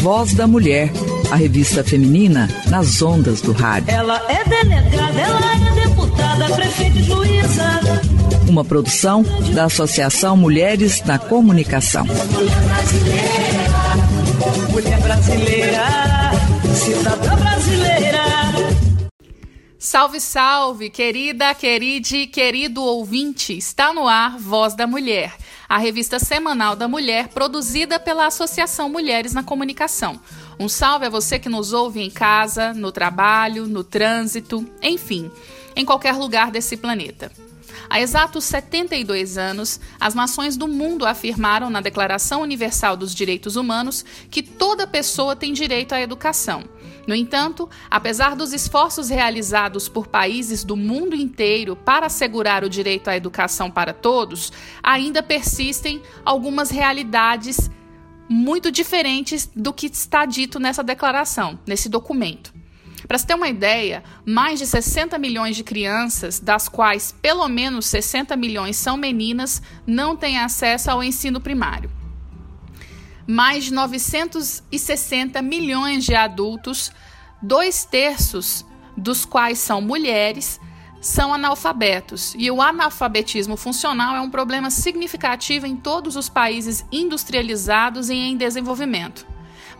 Voz da Mulher, a revista feminina nas ondas do rádio. Ela é delegada, ela é deputada, prefeita e juíza. Uma produção da Associação Mulheres na Comunicação. Mulher brasileira, mulher brasileira, cidadã brasileira. Salve, salve, querida, queride, querido ouvinte. Está no ar Voz da Mulher, a revista semanal da mulher produzida pela Associação Mulheres na Comunicação. Um salve a você que nos ouve em casa, no trabalho, no trânsito, enfim, em qualquer lugar desse planeta. Há exatos 72 anos, as nações do mundo afirmaram na Declaração Universal dos Direitos Humanos que toda pessoa tem direito à educação. No entanto, apesar dos esforços realizados por países do mundo inteiro para assegurar o direito à educação para todos, ainda persistem algumas realidades muito diferentes do que está dito nessa declaração, nesse documento. Para se ter uma ideia, mais de 60 milhões de crianças, das quais pelo menos 60 milhões são meninas, não têm acesso ao ensino primário. Mais de 960 milhões de adultos, dois terços dos quais são mulheres, são analfabetos. E o analfabetismo funcional é um problema significativo em todos os países industrializados e em desenvolvimento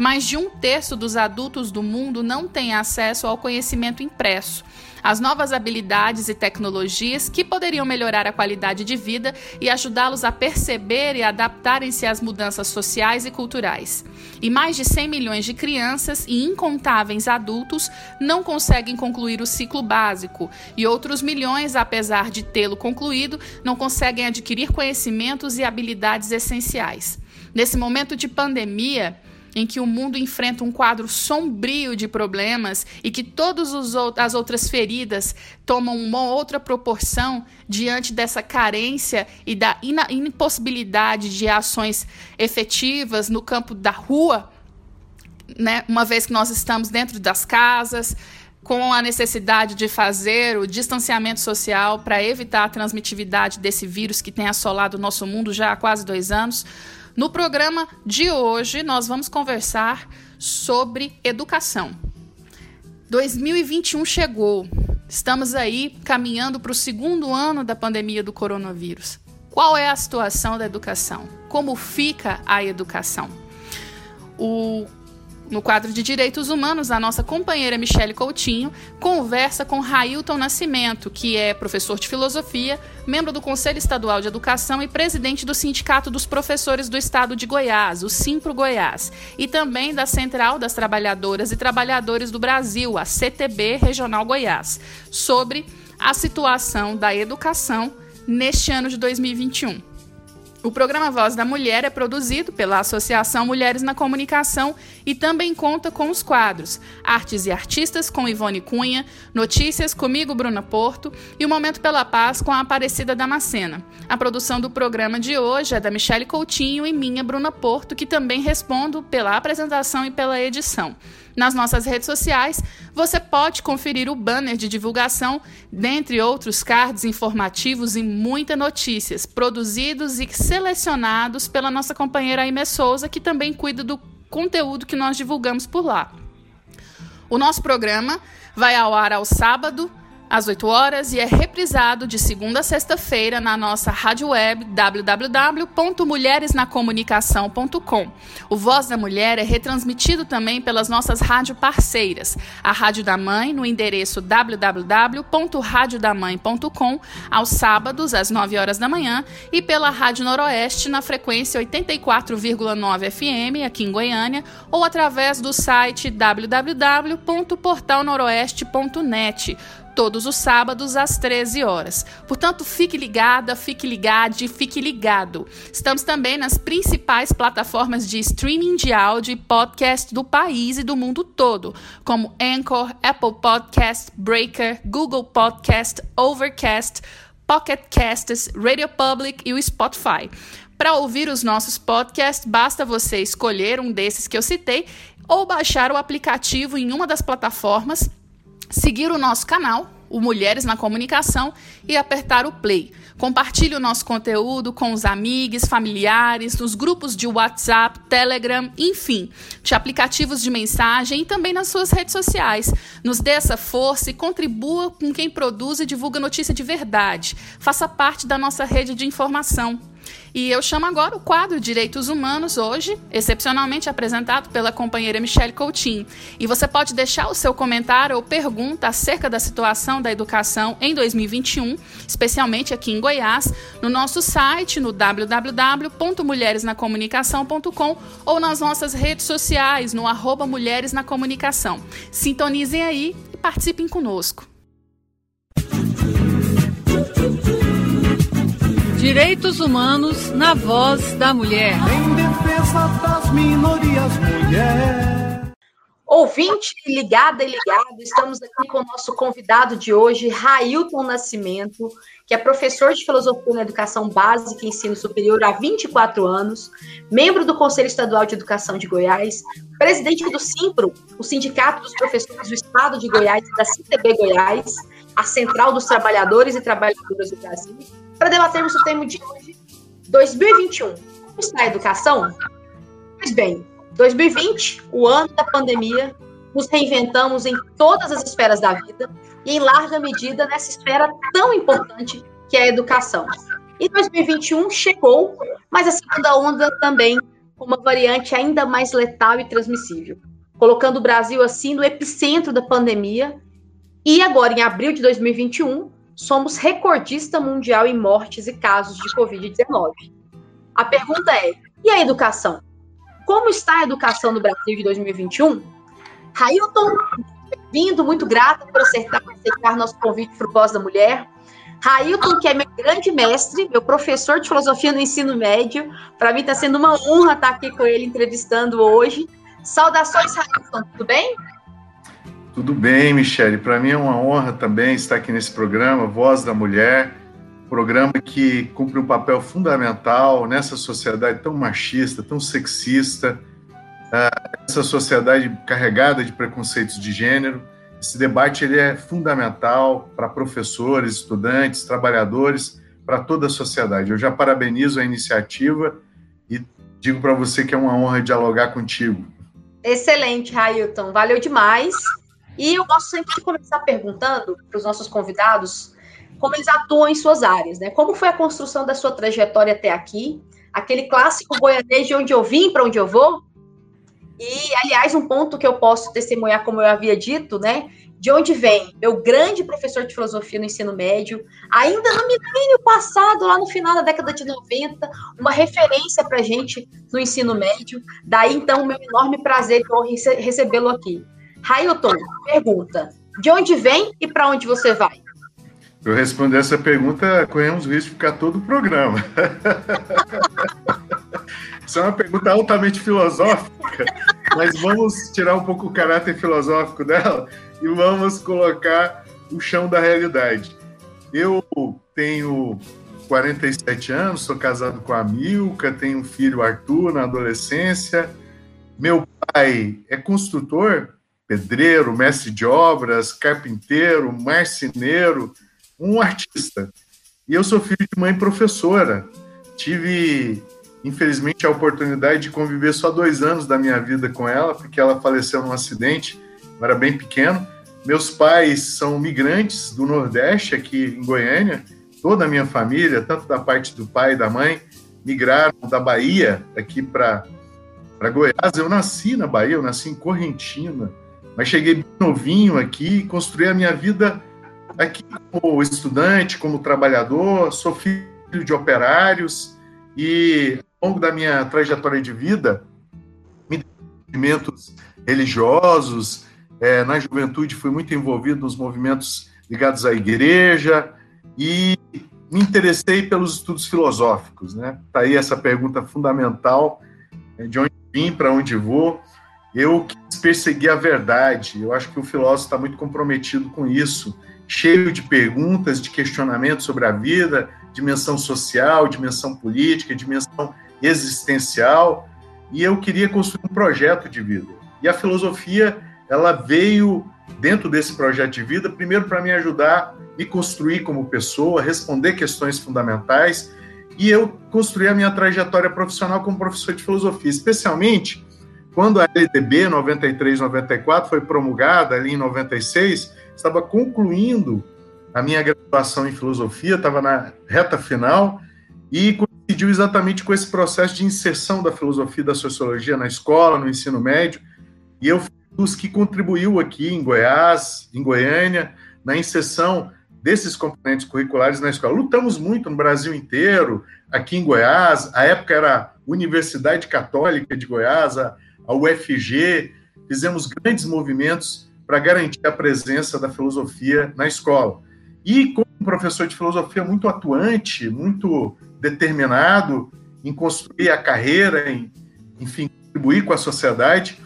mais de um terço dos adultos do mundo não tem acesso ao conhecimento impresso, as novas habilidades e tecnologias que poderiam melhorar a qualidade de vida e ajudá-los a perceber e adaptarem-se às mudanças sociais e culturais. E mais de 100 milhões de crianças e incontáveis adultos não conseguem concluir o ciclo básico, e outros milhões, apesar de tê-lo concluído, não conseguem adquirir conhecimentos e habilidades essenciais. Nesse momento de pandemia, em que o mundo enfrenta um quadro sombrio de problemas e que todas as outras feridas tomam uma outra proporção diante dessa carência e da impossibilidade de ações efetivas no campo da rua, né? uma vez que nós estamos dentro das casas, com a necessidade de fazer o distanciamento social para evitar a transmitividade desse vírus que tem assolado o nosso mundo já há quase dois anos. No programa de hoje, nós vamos conversar sobre educação. 2021 chegou. Estamos aí caminhando para o segundo ano da pandemia do coronavírus. Qual é a situação da educação? Como fica a educação? O no quadro de Direitos Humanos, a nossa companheira Michele Coutinho conversa com Railton Nascimento, que é professor de filosofia, membro do Conselho Estadual de Educação e presidente do Sindicato dos Professores do Estado de Goiás, o Simpro Goiás, e também da Central das Trabalhadoras e Trabalhadores do Brasil, a CTB Regional Goiás, sobre a situação da educação neste ano de 2021. O programa Voz da Mulher é produzido pela Associação Mulheres na Comunicação e também conta com os quadros Artes e Artistas com Ivone Cunha, Notícias comigo, Bruna Porto e o Momento pela Paz com a Aparecida Damascena. A produção do programa de hoje é da Michele Coutinho e minha, Bruna Porto, que também respondo pela apresentação e pela edição. Nas nossas redes sociais, você pode conferir o banner de divulgação, dentre outros cards informativos e muitas notícias, produzidos e selecionados pela nossa companheira Aime Souza, que também cuida do conteúdo que nós divulgamos por lá. O nosso programa vai ao ar ao sábado, às 8 horas e é reprisado de segunda a sexta-feira na nossa rádio web www.mulheresnacomunicação.com. O Voz da Mulher é retransmitido também pelas nossas rádio parceiras, a Rádio da Mãe no endereço www.radiodamãe.com aos sábados às 9 horas da manhã e pela Rádio Noroeste na frequência 84,9 FM aqui em Goiânia ou através do site www.portalnoroeste.net todos os sábados às 13 horas. Portanto, fique ligada, fique ligado, fique ligado. Estamos também nas principais plataformas de streaming de áudio e podcast do país e do mundo todo, como Anchor, Apple Podcast, Breaker, Google Podcast, Overcast, Pocket Casts, Radio Public e o Spotify. Para ouvir os nossos podcasts, basta você escolher um desses que eu citei ou baixar o aplicativo em uma das plataformas seguir o nosso canal, o Mulheres na Comunicação, e apertar o play. Compartilhe o nosso conteúdo com os amigos, familiares, nos grupos de WhatsApp, Telegram, enfim, de aplicativos de mensagem e também nas suas redes sociais. Nos dê essa força e contribua com quem produz e divulga notícia de verdade. Faça parte da nossa rede de informação. E eu chamo agora o quadro Direitos Humanos, hoje, excepcionalmente apresentado pela companheira Michelle Coutinho. E você pode deixar o seu comentário ou pergunta acerca da situação da educação em 2021, especialmente aqui em Goiás, no nosso site, no www.mulheresnacomunicação.com ou nas nossas redes sociais, no arroba Mulheres na Comunicação. Sintonizem aí e participem conosco. Direitos Humanos na voz da mulher. Em defesa das minorias, mulher. Ouvinte ligada e ligado, estamos aqui com o nosso convidado de hoje, Railton Nascimento, que é professor de Filosofia na Educação Básica e Ensino Superior há 24 anos, membro do Conselho Estadual de Educação de Goiás, presidente do SIMPRO, o Sindicato dos Professores do Estado de Goiás e da CTB Goiás, a Central dos Trabalhadores e Trabalhadoras do Brasil, para debatermos o tema de hoje, 2021. Como está a educação? Pois bem, 2020, o ano da pandemia, nos reinventamos em todas as esferas da vida e, em larga medida, nessa esfera tão importante que é a educação. E 2021 chegou, mas a segunda onda também com uma variante ainda mais letal e transmissível, colocando o Brasil assim no epicentro da pandemia. E agora, em abril de 2021, somos recordista mundial em mortes e casos de Covid-19. A pergunta é: e a educação? Como está a educação no Brasil de 2021? Railton, vindo, muito grata por aceitar, aceitar nosso convite para o Voz da Mulher. Railton, que é meu grande mestre, meu professor de filosofia no ensino médio. Para mim está sendo uma honra estar aqui com ele entrevistando hoje. Saudações, Railton, tudo bem? Tudo bem, Michele. Para mim é uma honra também estar aqui nesse programa, Voz da Mulher, programa que cumpre um papel fundamental nessa sociedade tão machista, tão sexista, ah, essa sociedade carregada de preconceitos de gênero. Esse debate ele é fundamental para professores, estudantes, trabalhadores, para toda a sociedade. Eu já parabenizo a iniciativa e digo para você que é uma honra dialogar contigo. Excelente, Railton. Valeu demais. E eu gosto sempre de começar perguntando para os nossos convidados como eles atuam em suas áreas, né? Como foi a construção da sua trajetória até aqui? Aquele clássico goianês de onde eu vim para onde eu vou? E, aliás, um ponto que eu posso testemunhar, como eu havia dito, né? De onde vem meu grande professor de filosofia no ensino médio, ainda no milênio passado, lá no final da década de 90, uma referência para gente no ensino médio. Daí, então, o meu enorme prazer de recebê-lo aqui. Railton, pergunta: de onde vem e para onde você vai? Eu responder essa pergunta, corremos risco de ficar todo o programa. Isso é uma pergunta altamente filosófica, mas vamos tirar um pouco o caráter filosófico dela e vamos colocar o chão da realidade. Eu tenho 47 anos, sou casado com a Milka, tenho um filho, Arthur, na adolescência. Meu pai é construtor, pedreiro, mestre de obras, carpinteiro, marceneiro, um artista. E eu sou filho de mãe professora. Tive, infelizmente, a oportunidade de conviver só dois anos da minha vida com ela, porque ela faleceu num acidente, eu era bem pequeno. Meus pais são migrantes do Nordeste, aqui em Goiânia. Toda a minha família, tanto da parte do pai e da mãe, migraram da Bahia aqui para Goiás. Eu nasci na Bahia, eu nasci em Correntina, mas cheguei novinho aqui construí a minha vida aqui como estudante, como trabalhador, sou filho de operários e ao longo da minha trajetória de vida, me movimentos religiosos, é, na juventude fui muito envolvido nos movimentos ligados à igreja e me interessei pelos estudos filosóficos, né? Tá aí essa pergunta fundamental, é, de onde vim, para onde vou. Eu quis perseguir a verdade. Eu acho que o filósofo está muito comprometido com isso, cheio de perguntas, de questionamentos sobre a vida, dimensão social, dimensão política, dimensão existencial. E eu queria construir um projeto de vida. E a filosofia ela veio dentro desse projeto de vida, primeiro para me ajudar me construir como pessoa, responder questões fundamentais e eu construir a minha trajetória profissional como professor de filosofia, especialmente quando a LDB 93, 94 foi promulgada ali em 96, estava concluindo a minha graduação em filosofia, estava na reta final e coincidiu exatamente com esse processo de inserção da filosofia e da sociologia na escola, no ensino médio, e eu fui dos que contribuiu aqui em Goiás, em Goiânia, na inserção desses componentes curriculares na escola. Lutamos muito no Brasil inteiro, aqui em Goiás, a época era Universidade Católica de Goiás, a, a UFG, fizemos grandes movimentos para garantir a presença da filosofia na escola. E como professor de filosofia muito atuante, muito determinado em construir a carreira, em, enfim, contribuir com a sociedade,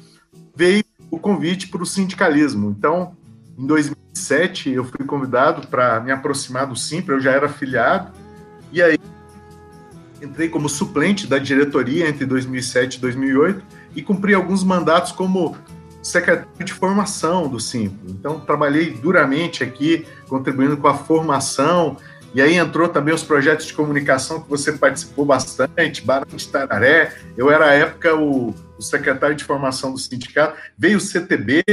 veio o convite para o sindicalismo. Então, em 2007, eu fui convidado para me aproximar do Simpra, eu já era afiliado, e aí entrei como suplente da diretoria entre 2007 e 2008 e cumpri alguns mandatos como secretário de formação do Simpro. Então, trabalhei duramente aqui, contribuindo com a formação, e aí entrou também os projetos de comunicação que você participou bastante, Barão de Tararé, eu era, à época, o, o secretário de formação do sindicato, veio o CTB,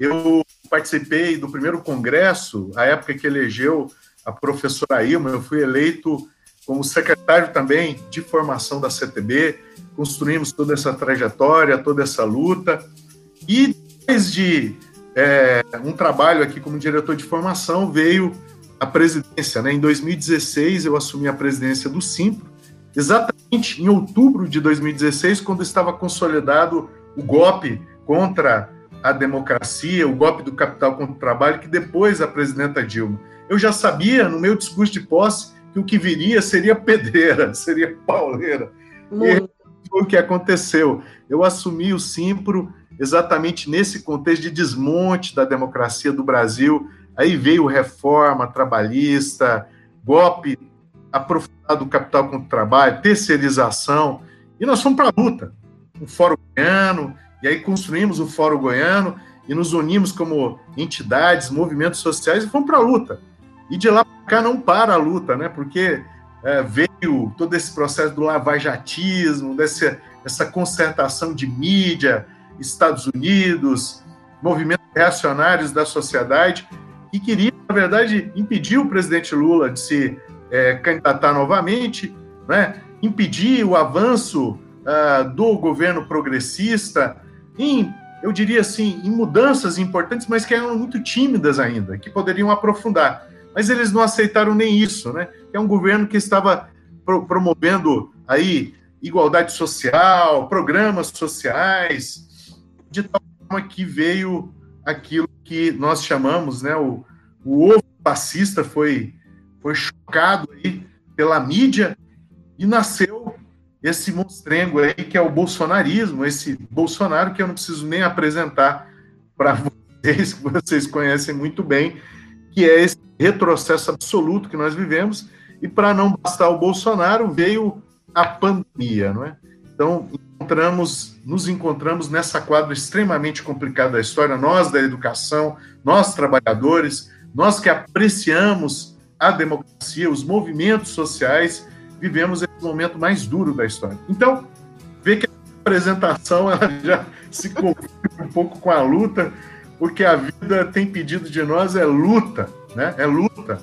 eu participei do primeiro congresso, a época que elegeu a professora Ilma, eu fui eleito como secretário também de formação da CTB, construímos toda essa trajetória, toda essa luta, e depois de é, um trabalho aqui como diretor de formação, veio a presidência. Né? Em 2016, eu assumi a presidência do Simpro, exatamente em outubro de 2016, quando estava consolidado o golpe contra a democracia, o golpe do capital contra o trabalho, que depois a presidenta Dilma. Eu já sabia, no meu discurso de posse, que o que viria seria pedreira, seria pauleira. Muito. Foi o que aconteceu. Eu assumi o Simpro exatamente nesse contexto de desmonte da democracia do Brasil. Aí veio reforma trabalhista, golpe aprofundado do capital contra o trabalho, terceirização, e nós fomos para a luta. O Fórum Goiano, e aí construímos o Fórum Goiano e nos unimos como entidades, movimentos sociais e fomos para a luta. E de lá para cá não para a luta, né? Porque é, veio todo esse processo do lavajatismo, dessa, dessa concertação de mídia, Estados Unidos, movimentos reacionários da sociedade, que queria, na verdade, impedir o presidente Lula de se é, candidatar novamente, né? impedir o avanço uh, do governo progressista em, eu diria assim, em mudanças importantes, mas que eram muito tímidas ainda, que poderiam aprofundar. Mas eles não aceitaram nem isso, né? É um governo que estava pro promovendo aí igualdade social, programas sociais, de tal forma que veio aquilo que nós chamamos, né, o, o ovo fascista foi, foi chocado aí pela mídia e nasceu esse monstrengo aí que é o bolsonarismo, esse Bolsonaro que eu não preciso nem apresentar para vocês, que vocês conhecem muito bem, que é esse retrocesso absoluto que nós vivemos, e para não bastar o Bolsonaro, veio a pandemia, não é? Então, encontramos, nos encontramos nessa quadra extremamente complicada da história, nós da educação, nós trabalhadores, nós que apreciamos a democracia, os movimentos sociais, vivemos esse momento mais duro da história. Então, vê que a apresentação ela já se confunde um pouco com a luta, porque a vida tem pedido de nós é luta, né? É luta.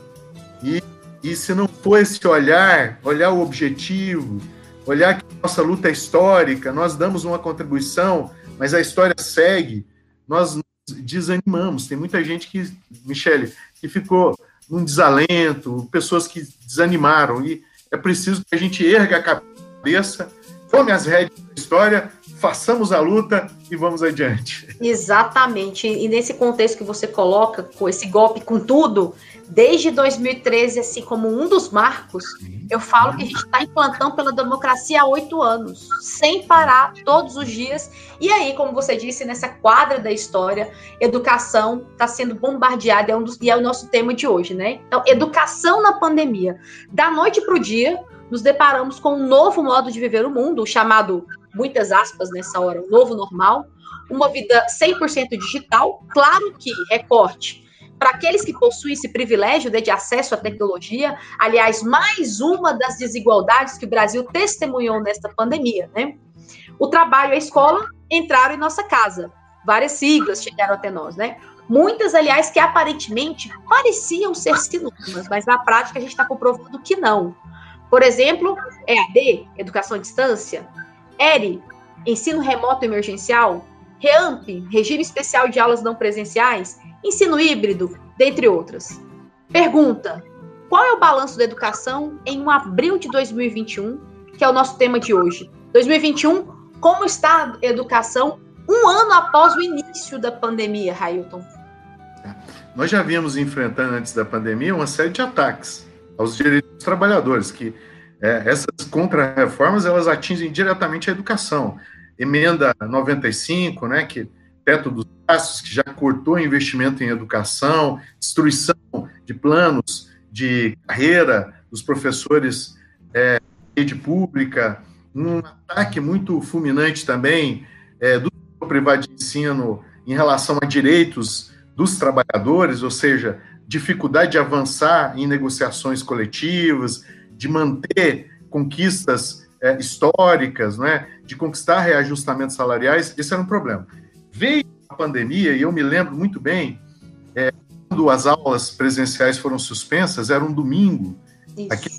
E, e se não for esse olhar, olhar o objetivo, olhar que nossa luta é histórica, nós damos uma contribuição, mas a história segue, nós desanimamos. Tem muita gente que, Michele, que ficou num desalento, pessoas que desanimaram, e é preciso que a gente erga a cabeça, tome as rédeas da história, façamos a luta e vamos adiante. Exatamente. E nesse contexto que você coloca, com esse golpe com tudo, desde 2013, assim como um dos marcos, eu falo que a gente está em plantão pela democracia há oito anos, sem parar, todos os dias. E aí, como você disse, nessa quadra da história, educação está sendo bombardeada, é um dos, e é o nosso tema de hoje, né? Então, educação na pandemia. Da noite para o dia, nos deparamos com um novo modo de viver o mundo, chamado muitas aspas nessa hora, o novo normal, uma vida 100% digital, claro que recorte para aqueles que possuem esse privilégio né, de acesso à tecnologia, aliás, mais uma das desigualdades que o Brasil testemunhou nesta pandemia, né? O trabalho e a escola entraram em nossa casa. Várias siglas chegaram até nós, né? Muitas, aliás, que aparentemente pareciam ser sinônimas, mas na prática a gente está comprovando que não. Por exemplo, EAD, Educação à Distância, ERI, Ensino Remoto Emergencial, REAMP, Regime Especial de Aulas Não Presenciais, ensino híbrido, dentre outras. Pergunta: qual é o balanço da educação em um abril de 2021, que é o nosso tema de hoje? 2021, como está a educação um ano após o início da pandemia, Railton? Nós já vimos enfrentando antes da pandemia uma série de ataques aos direitos dos trabalhadores, que é, essas contra-reformas elas atingem diretamente a educação. Emenda 95, né, que teto dos gastos, que já cortou investimento em educação, destruição de planos de carreira dos professores é, rede pública, um ataque muito fulminante também é, do privado de ensino em relação a direitos dos trabalhadores, ou seja, dificuldade de avançar em negociações coletivas, de manter conquistas é, históricas, né, de conquistar reajustamentos salariais, esse era um problema. Veio a pandemia, e eu me lembro muito bem, é, quando as aulas presenciais foram suspensas, era um domingo, aqui,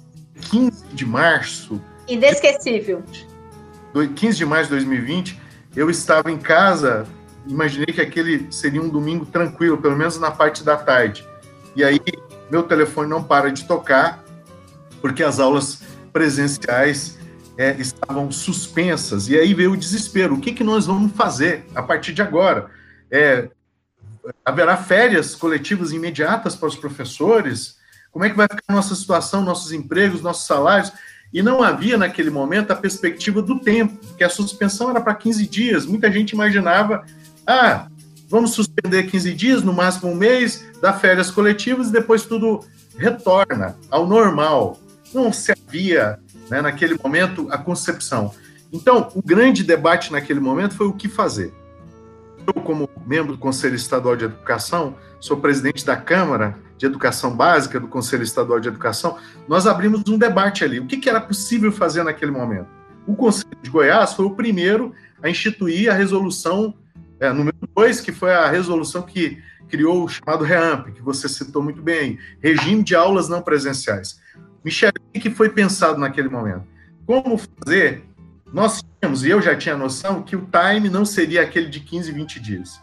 15 de março. Inesquecível. De, 15 de março de 2020, eu estava em casa, imaginei que aquele seria um domingo tranquilo, pelo menos na parte da tarde. E aí, meu telefone não para de tocar, porque as aulas presenciais é, estavam suspensas. E aí veio o desespero. O que, que nós vamos fazer a partir de agora? É, haverá férias coletivas imediatas para os professores? Como é que vai ficar a nossa situação, nossos empregos, nossos salários? E não havia naquele momento a perspectiva do tempo, que a suspensão era para 15 dias. Muita gente imaginava, ah, vamos suspender 15 dias, no máximo um mês, dar férias coletivas e depois tudo retorna ao normal. Não se havia né, naquele momento, a concepção. Então, o grande debate naquele momento foi o que fazer. Eu, como membro do Conselho Estadual de Educação, sou presidente da Câmara de Educação Básica do Conselho Estadual de Educação, nós abrimos um debate ali. O que, que era possível fazer naquele momento? O Conselho de Goiás foi o primeiro a instituir a resolução é, número 2, que foi a resolução que criou o chamado REAMP, que você citou muito bem, Regime de Aulas Não Presenciais. Michel, o que foi pensado naquele momento? Como fazer? Nós tínhamos, e eu já tinha noção, que o time não seria aquele de 15, 20 dias.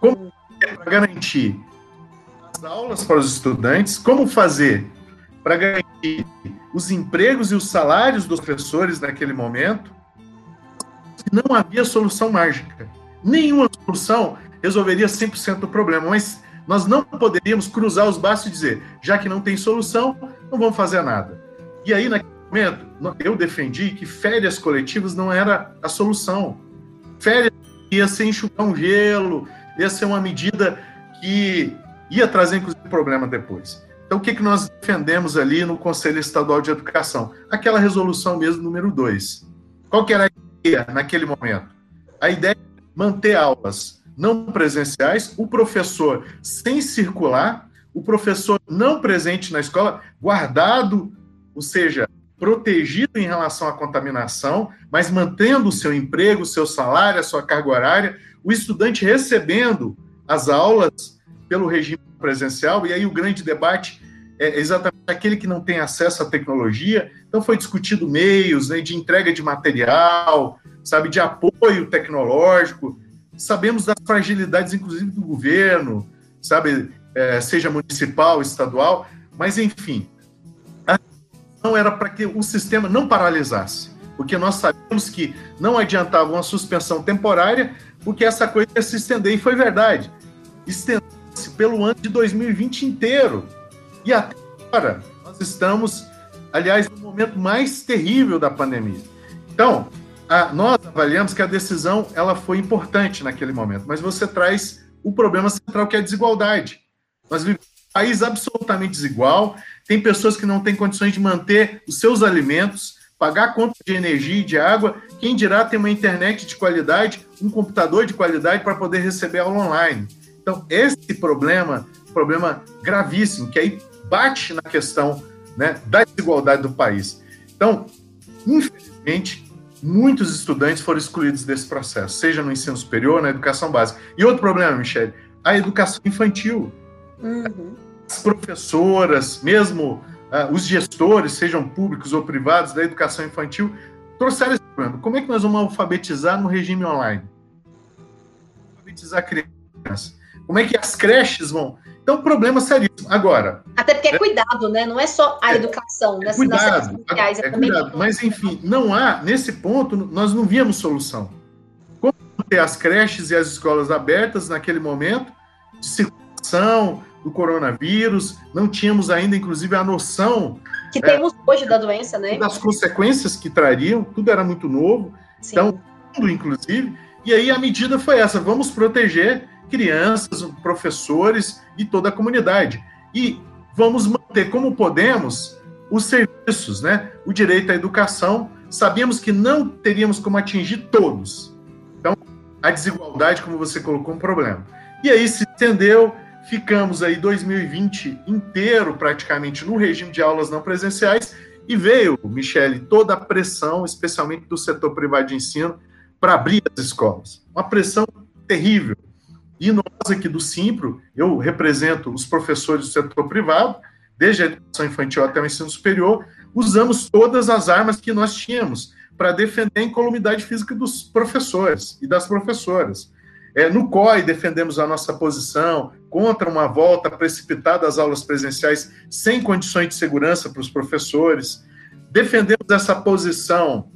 Como para garantir as aulas para os estudantes? Como fazer para garantir os empregos e os salários dos professores naquele momento? Não havia solução mágica. Nenhuma solução resolveria 100% do problema, mas nós não poderíamos cruzar os braços e dizer, já que não tem solução, não vamos fazer nada. E aí, naquele momento, eu defendi que férias coletivas não era a solução. Férias ia ser enxugar um gelo, ia ser uma medida que ia trazer, inclusive, problema depois. Então, o que, que nós defendemos ali no Conselho Estadual de Educação? Aquela resolução mesmo, número 2. Qual que era a ideia naquele momento? A ideia é manter aulas não presenciais, o professor sem circular, o professor não presente na escola, guardado, ou seja, protegido em relação à contaminação, mas mantendo o seu emprego, o seu salário, a sua carga horária, o estudante recebendo as aulas pelo regime presencial, e aí o grande debate é exatamente aquele que não tem acesso à tecnologia. Então foi discutido meios né, de entrega de material, sabe, de apoio tecnológico. Sabemos das fragilidades, inclusive, do governo, sabe, é, seja municipal, estadual, mas enfim, não era para que o sistema não paralisasse, porque nós sabemos que não adiantava uma suspensão temporária, porque essa coisa ia se estender, e foi verdade. Estendeu-se pelo ano de 2020 inteiro. E até agora, nós estamos, aliás, no momento mais terrível da pandemia. Então, a, nós avaliamos que a decisão ela foi importante naquele momento, mas você traz o problema central, que é a desigualdade. Nós vivemos um país absolutamente desigual, tem pessoas que não têm condições de manter os seus alimentos, pagar conta de energia e de água, quem dirá ter uma internet de qualidade, um computador de qualidade para poder receber aula online. Então, esse problema, problema gravíssimo, que aí bate na questão né, da desigualdade do país. Então, infelizmente, muitos estudantes foram excluídos desse processo, seja no ensino superior, na educação básica. E outro problema, Michele, a educação infantil. Uhum. As professoras, mesmo uh, os gestores, sejam públicos ou privados, da educação infantil, trouxeram esse problema. Como é que nós vamos alfabetizar no regime online? Alfabetizar crianças. Como é que as creches vão? Então, problema seríssimo. Agora. Até porque é, é cuidado, né? Não é só a é, educação, é, cuidado, sociais, é, é cuidado. Mas, enfim, não há, nesse ponto, nós não víamos solução. Como ter as creches e as escolas abertas naquele momento, de circulação do coronavírus, não tínhamos ainda, inclusive, a noção. Que temos hoje da doença, né? Das consequências que trariam, tudo era muito novo. Sim. Então, tudo, inclusive. E aí a medida foi essa: vamos proteger crianças, professores e toda a comunidade. E vamos manter como podemos os serviços, né? O direito à educação. Sabíamos que não teríamos como atingir todos. Então, a desigualdade, como você colocou, um problema. E aí se estendeu, ficamos aí 2020 inteiro praticamente no regime de aulas não presenciais e veio, Michele, toda a pressão, especialmente do setor privado de ensino, para abrir as escolas. Uma pressão terrível. E nós aqui do Simpro, eu represento os professores do setor privado, desde a educação infantil até o ensino superior, usamos todas as armas que nós tínhamos para defender a incolumidade física dos professores e das professoras. É, no COI, defendemos a nossa posição contra uma volta precipitada às aulas presenciais sem condições de segurança para os professores. Defendemos essa posição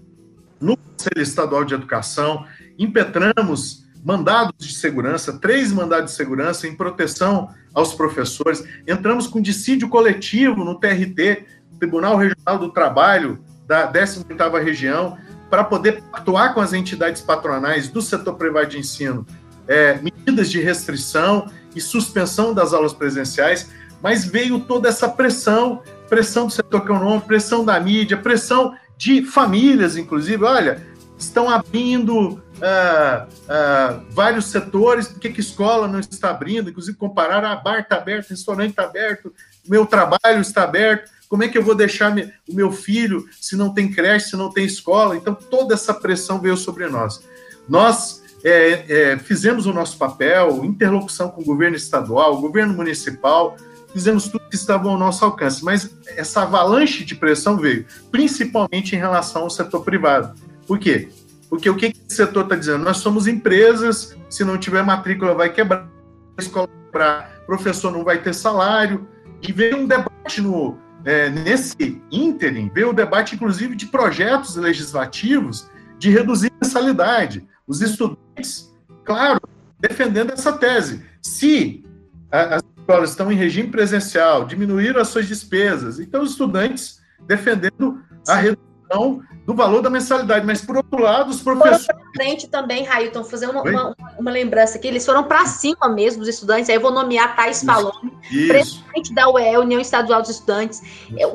no Conselho Estadual de Educação, impetramos mandados de segurança, três mandados de segurança em proteção aos professores. Entramos com dissídio coletivo no TRT, Tribunal Regional do Trabalho da 18ª região, para poder atuar com as entidades patronais do setor privado de ensino, é, medidas de restrição e suspensão das aulas presenciais, mas veio toda essa pressão, pressão do setor econômico, pressão da mídia, pressão de famílias, inclusive. Olha, estão abrindo uh, uh, vários setores, por que, que escola não está abrindo? Inclusive, comparar, a ah, bar está aberto, restaurante está aberto, meu trabalho está aberto, como é que eu vou deixar o meu filho se não tem creche, se não tem escola? Então, toda essa pressão veio sobre nós. Nós é, é, fizemos o nosso papel, interlocução com o governo estadual, o governo municipal, fizemos tudo que estava ao nosso alcance, mas essa avalanche de pressão veio, principalmente em relação ao setor privado. Por quê? Porque o que esse setor está dizendo? Nós somos empresas, se não tiver matrícula vai quebrar, a escola para professor não vai ter salário. E veio um debate no, é, nesse ínterim, veio o debate, inclusive, de projetos legislativos de reduzir a mensalidade. Os estudantes, claro, defendendo essa tese. Se as escolas estão em regime presencial, diminuíram as suas despesas, então os estudantes defendendo a redução questão do valor da mensalidade, mas por outro lado, os professores. Foram frente também, Railton, fazer uma, uma, uma, lembrança aqui, eles foram para cima mesmo, os estudantes, aí eu vou nomear Thais Falone, presidente da UE, União Estadual dos Estudantes,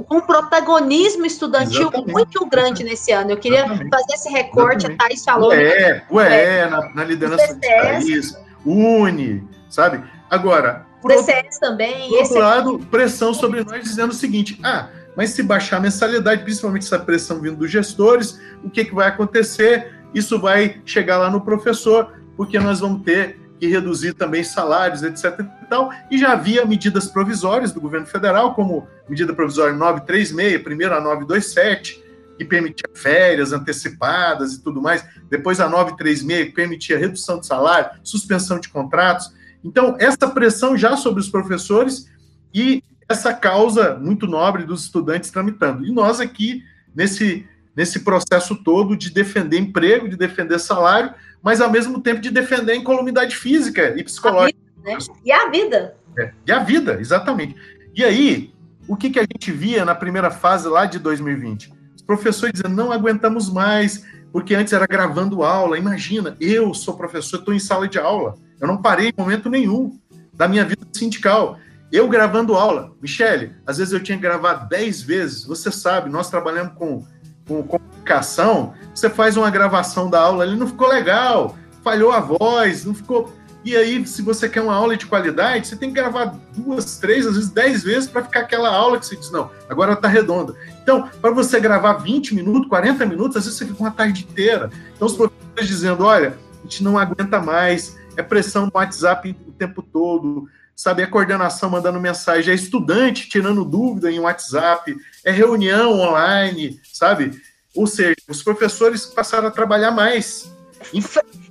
um protagonismo estudantil Exatamente. muito grande nesse ano. Eu queria Exatamente. fazer esse recorte, Exatamente. a Thais Falone. É, UE, na, na liderança do país, UNE, sabe? Agora. Por DCS também. Por outro lado, pressão sobre nós dizendo o seguinte: ah mas se baixar a mensalidade, principalmente essa pressão vindo dos gestores, o que, que vai acontecer? Isso vai chegar lá no professor, porque nós vamos ter que reduzir também salários, etc. E, tal. e já havia medidas provisórias do governo federal, como medida provisória 936, primeiro a 927, que permitia férias antecipadas e tudo mais, depois a 936, que permitia redução de salário, suspensão de contratos. Então, essa pressão já sobre os professores e essa causa muito nobre dos estudantes tramitando. E nós aqui, nesse, nesse processo todo de defender emprego, de defender salário, mas ao mesmo tempo de defender a incolumidade física e psicológica. A vida, né? E a vida. É, e a vida, exatamente. E aí, o que, que a gente via na primeira fase lá de 2020? Os professores dizendo, não aguentamos mais, porque antes era gravando aula. Imagina, eu sou professor, estou em sala de aula. Eu não parei em momento nenhum da minha vida sindical. Eu gravando aula, Michele, às vezes eu tinha que gravar 10 vezes, você sabe, nós trabalhamos com, com comunicação, você faz uma gravação da aula ali, não ficou legal, falhou a voz, não ficou. E aí, se você quer uma aula de qualidade, você tem que gravar duas, três, às vezes dez vezes para ficar aquela aula que você diz, não, agora está redonda. Então, para você gravar 20 minutos, 40 minutos, às vezes você fica uma tarde inteira. Então, os professores dizendo, olha, a gente não aguenta mais, é pressão no WhatsApp o tempo todo, sabe? É coordenação mandando mensagem, é estudante tirando dúvida em WhatsApp, é reunião online, sabe? Ou seja, os professores passaram a trabalhar mais.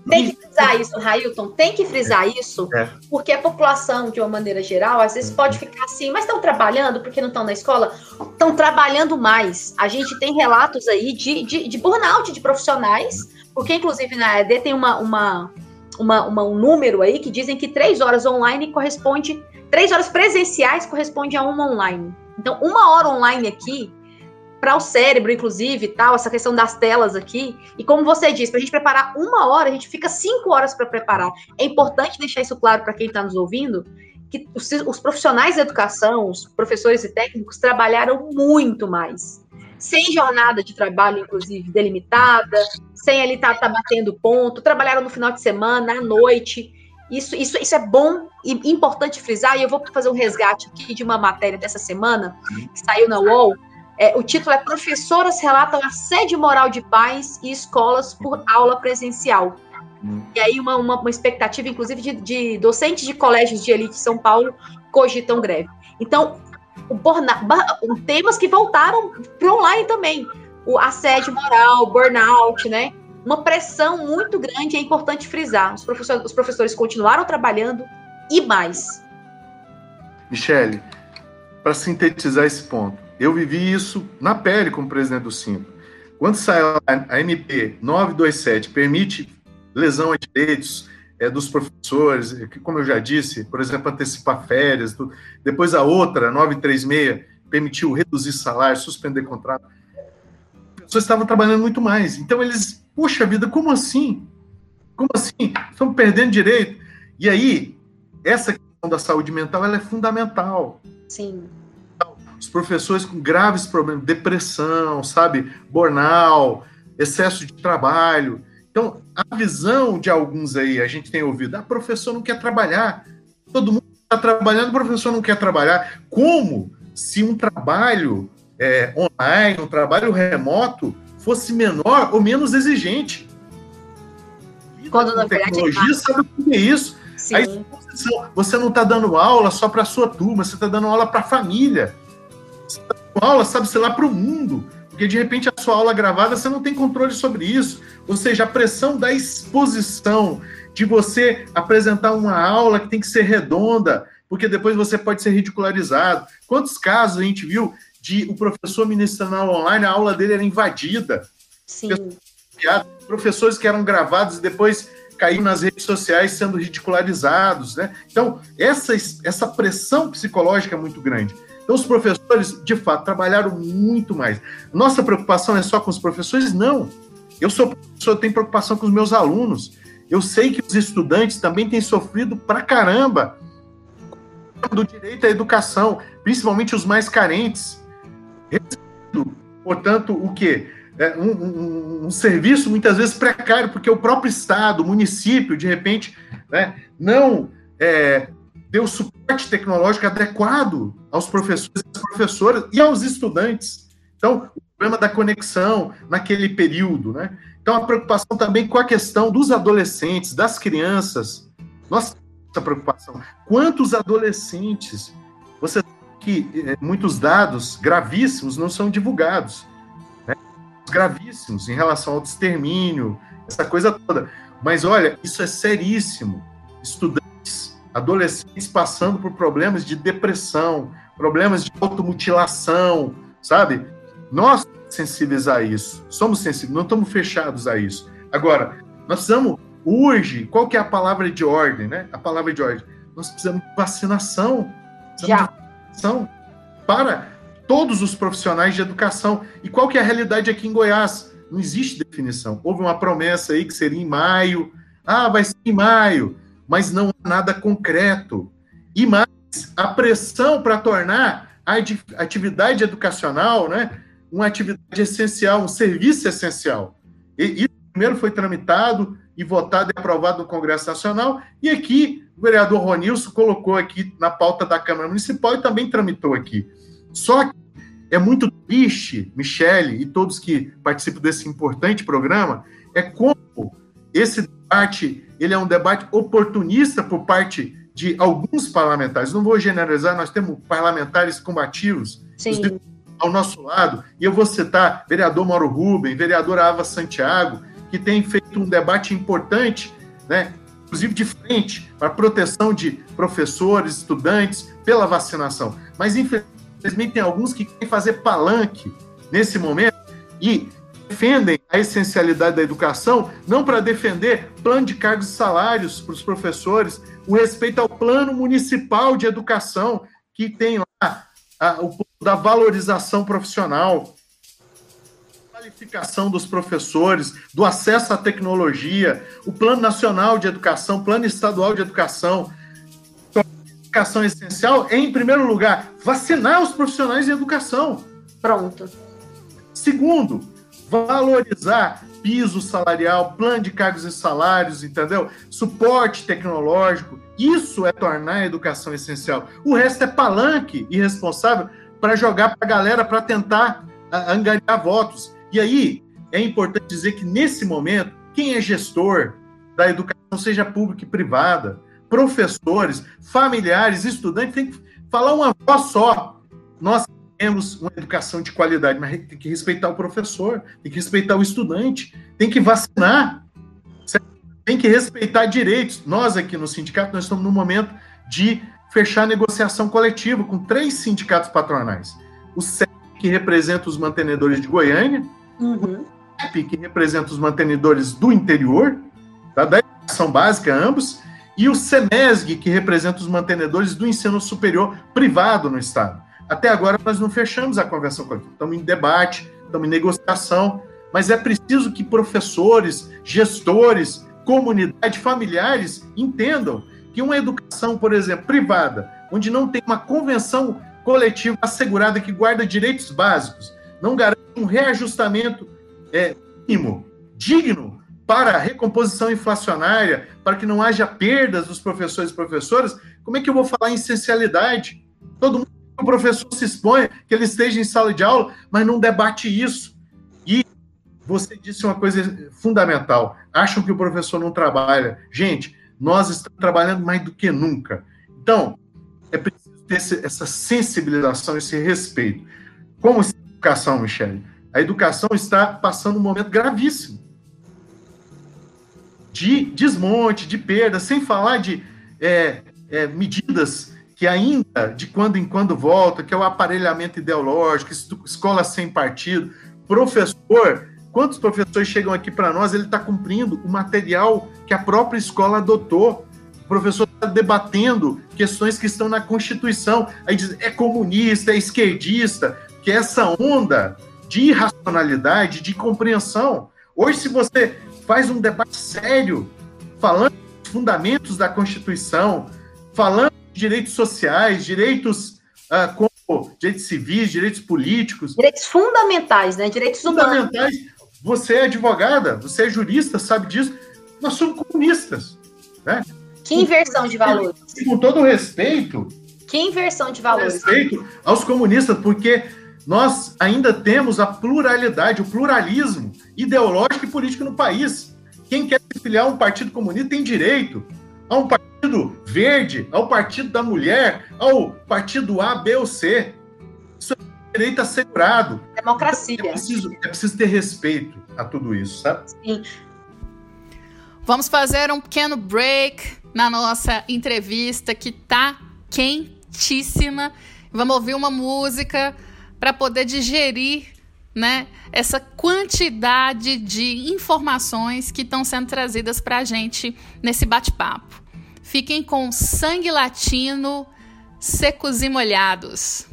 Tem que frisar isso, Railton, tem que frisar isso, É. porque a população, de uma maneira geral, às vezes pode ficar assim, mas estão trabalhando porque não estão na escola? Estão trabalhando mais. A gente tem relatos aí de, de, de burnout de profissionais, porque inclusive na ED tem uma, uma, uma, uma- um número aí que dizem que três horas online corresponde, três horas presenciais corresponde a uma online. Então, uma hora online aqui, para o cérebro, inclusive, tal, essa questão das telas aqui, e como você disse, para a gente preparar uma hora, a gente fica cinco horas para preparar. É importante deixar isso claro para quem está nos ouvindo, que os, os profissionais da educação, os professores e técnicos, trabalharam muito mais. Sem jornada de trabalho, inclusive, delimitada, sem ali estar tá, tá batendo ponto, trabalharam no final de semana, à noite. Isso, isso, isso é bom e importante frisar, e eu vou fazer um resgate aqui de uma matéria dessa semana, que saiu na UOL, é, o título é Professoras relatam assédio moral de pais e escolas por aula presencial. E aí, uma, uma, uma expectativa, inclusive, de, de, docentes de colégios de elite de São Paulo cogitam greve. Então, o burna, temas que voltaram para online também. O assédio moral, burnout, né? Uma pressão muito grande, é importante frisar. Os professores, os professores continuaram trabalhando e mais. Michele, para sintetizar esse ponto, eu vivi isso na pele como presidente do Simples. Quando saiu a MP 927, permite lesão a direitos é, dos professores, que, como eu já disse, por exemplo, antecipar férias, tudo. depois a outra, 936, permitiu reduzir salário, suspender contrato. As pessoas estavam trabalhando muito mais. Então eles, puxa vida, como assim? Como assim? Estamos perdendo direito. E aí, essa questão da saúde mental ela é fundamental. Sim os professores com graves problemas, depressão, sabe, burnout, excesso de trabalho. Então, a visão de alguns aí, a gente tem ouvido, ah, professor não quer trabalhar. Todo mundo está trabalhando, o professor não quer trabalhar. Como se um trabalho é, online, um trabalho remoto, fosse menor ou menos exigente? Quando na tecnologia verdade, sabe o que é isso? Sim. A exposição, você não está dando aula só para a sua turma, você está dando aula para a família aula, sabe, sei lá, para o mundo. Porque de repente a sua aula gravada você não tem controle sobre isso. Ou seja, a pressão da exposição, de você apresentar uma aula que tem que ser redonda, porque depois você pode ser ridicularizado. Quantos casos a gente viu de o professor ministrando online, a aula dele era invadida? Sim. Professores que eram gravados e depois caíram nas redes sociais sendo ridicularizados, né? Então, essa, essa pressão psicológica é muito grande. Então, os professores, de fato, trabalharam muito mais. Nossa preocupação é só com os professores? Não. Eu sou professor, tenho preocupação com os meus alunos. Eu sei que os estudantes também têm sofrido pra caramba do direito à educação, principalmente os mais carentes. Portanto, o quê? É um, um, um, serviço muitas vezes precário, porque o próprio Estado, o município, de repente, né, não é, deu suporte tecnológico adequado aos professores e professoras e aos estudantes. Então, o problema da conexão naquele período, né? Então, a preocupação também com a questão dos adolescentes, das crianças. Nossa, essa preocupação. Quantos adolescentes? Você que é, muitos dados gravíssimos não são divulgados. Né? Gravíssimos em relação ao extermínio, essa coisa toda. Mas olha, isso é seríssimo. Estudantes, adolescentes passando por problemas de depressão, problemas de automutilação, sabe? Nós sensíveis a isso, somos sensíveis, não estamos fechados a isso. Agora, nós precisamos, urge, qual que é a palavra de ordem, né? A palavra de ordem. Nós precisamos de vacinação. Precisamos Já. De vacinação para todos os profissionais de educação. E qual que é a realidade aqui em Goiás? Não existe definição. Houve uma promessa aí que seria em maio. Ah, vai ser em maio. Mas não há nada concreto. E mais, a pressão para tornar a atividade educacional, né? uma atividade essencial, um serviço essencial. E isso primeiro foi tramitado e votado e aprovado no Congresso Nacional, e aqui o vereador Ronilson colocou aqui na pauta da Câmara Municipal e também tramitou aqui. Só que é muito triste, Michele e todos que participam desse importante programa, é como esse debate, ele é um debate oportunista por parte de alguns parlamentares. Não vou generalizar, nós temos parlamentares combativos ao nosso lado, e eu vou citar vereador Mauro Rubem, vereadora Ava Santiago, que tem feito um debate importante, né, inclusive de frente para proteção de professores, estudantes, pela vacinação. Mas, infelizmente, tem alguns que querem fazer palanque nesse momento e defendem a essencialidade da educação, não para defender plano de cargos e salários para os professores, o respeito ao plano municipal de educação, que tem lá a, o da valorização profissional, qualificação dos professores, do acesso à tecnologia, o Plano Nacional de Educação, Plano Estadual de Educação. Então, educação essencial é, em primeiro lugar, vacinar os profissionais de educação. Pronto. Segundo, valorizar piso salarial, plano de cargos e salários, entendeu? Suporte tecnológico. Isso é tornar a educação essencial. O resto é palanque irresponsável para jogar para a galera para tentar angariar votos. E aí, é importante dizer que nesse momento, quem é gestor da educação, seja pública e privada, professores, familiares, estudantes, tem que falar uma voz só. Nós temos uma educação de qualidade, mas tem que respeitar o professor, tem que respeitar o estudante, tem que vacinar, tem que respeitar direitos. Nós aqui no sindicato, nós estamos no momento de fechar negociação coletiva com três sindicatos patronais. O SEP, que representa os mantenedores de Goiânia, Uhum. Que representa os mantenedores do interior, tá? da educação básica, ambos, e o SEMESG, que representa os mantenedores do ensino superior privado no Estado. Até agora, nós não fechamos a convenção coletiva. Estamos em debate, estamos em negociação, mas é preciso que professores, gestores, comunidade, familiares entendam que uma educação, por exemplo, privada, onde não tem uma convenção coletiva assegurada que guarda direitos básicos, não garante um reajustamento é, mínimo, digno para a recomposição inflacionária, para que não haja perdas dos professores e professoras, como é que eu vou falar em essencialidade? Todo mundo, o professor se expõe, que ele esteja em sala de aula, mas não debate isso. E você disse uma coisa fundamental. Acham que o professor não trabalha. Gente, nós estamos trabalhando mais do que nunca. Então, é preciso ter essa sensibilização, esse respeito. Como educação, Michele. A educação está passando um momento gravíssimo de desmonte, de perda, sem falar de é, é, medidas que ainda, de quando em quando volta, que é o aparelhamento ideológico, escola sem partido, professor. Quantos professores chegam aqui para nós? Ele está cumprindo o material que a própria escola adotou. O professor está debatendo questões que estão na Constituição. Aí diz, é comunista, é esquerdista que essa onda de irracionalidade, de compreensão. Hoje, se você faz um debate sério, falando dos fundamentos da Constituição, falando de direitos sociais, direitos uh, como direitos civis, direitos políticos. Direitos fundamentais, né? Direitos fundamentais. Humanos. Você é advogada, você é jurista, sabe disso. Nós somos comunistas. Né? Que inversão de valores. Com todo respeito. Que inversão de valores. Respeito aos comunistas, porque nós ainda temos a pluralidade, o pluralismo ideológico e político no país. Quem quer se filiar a um partido comunista tem direito a um partido verde, ao partido da mulher, ao partido A, B ou C. Isso é direito assegurado. Democracia. É preciso, é preciso ter respeito a tudo isso, sabe? Sim. Vamos fazer um pequeno break na nossa entrevista que tá quentíssima. Vamos ouvir uma música para poder digerir né, essa quantidade de informações que estão sendo trazidas para a gente nesse bate-papo. Fiquem com sangue latino, secos e molhados.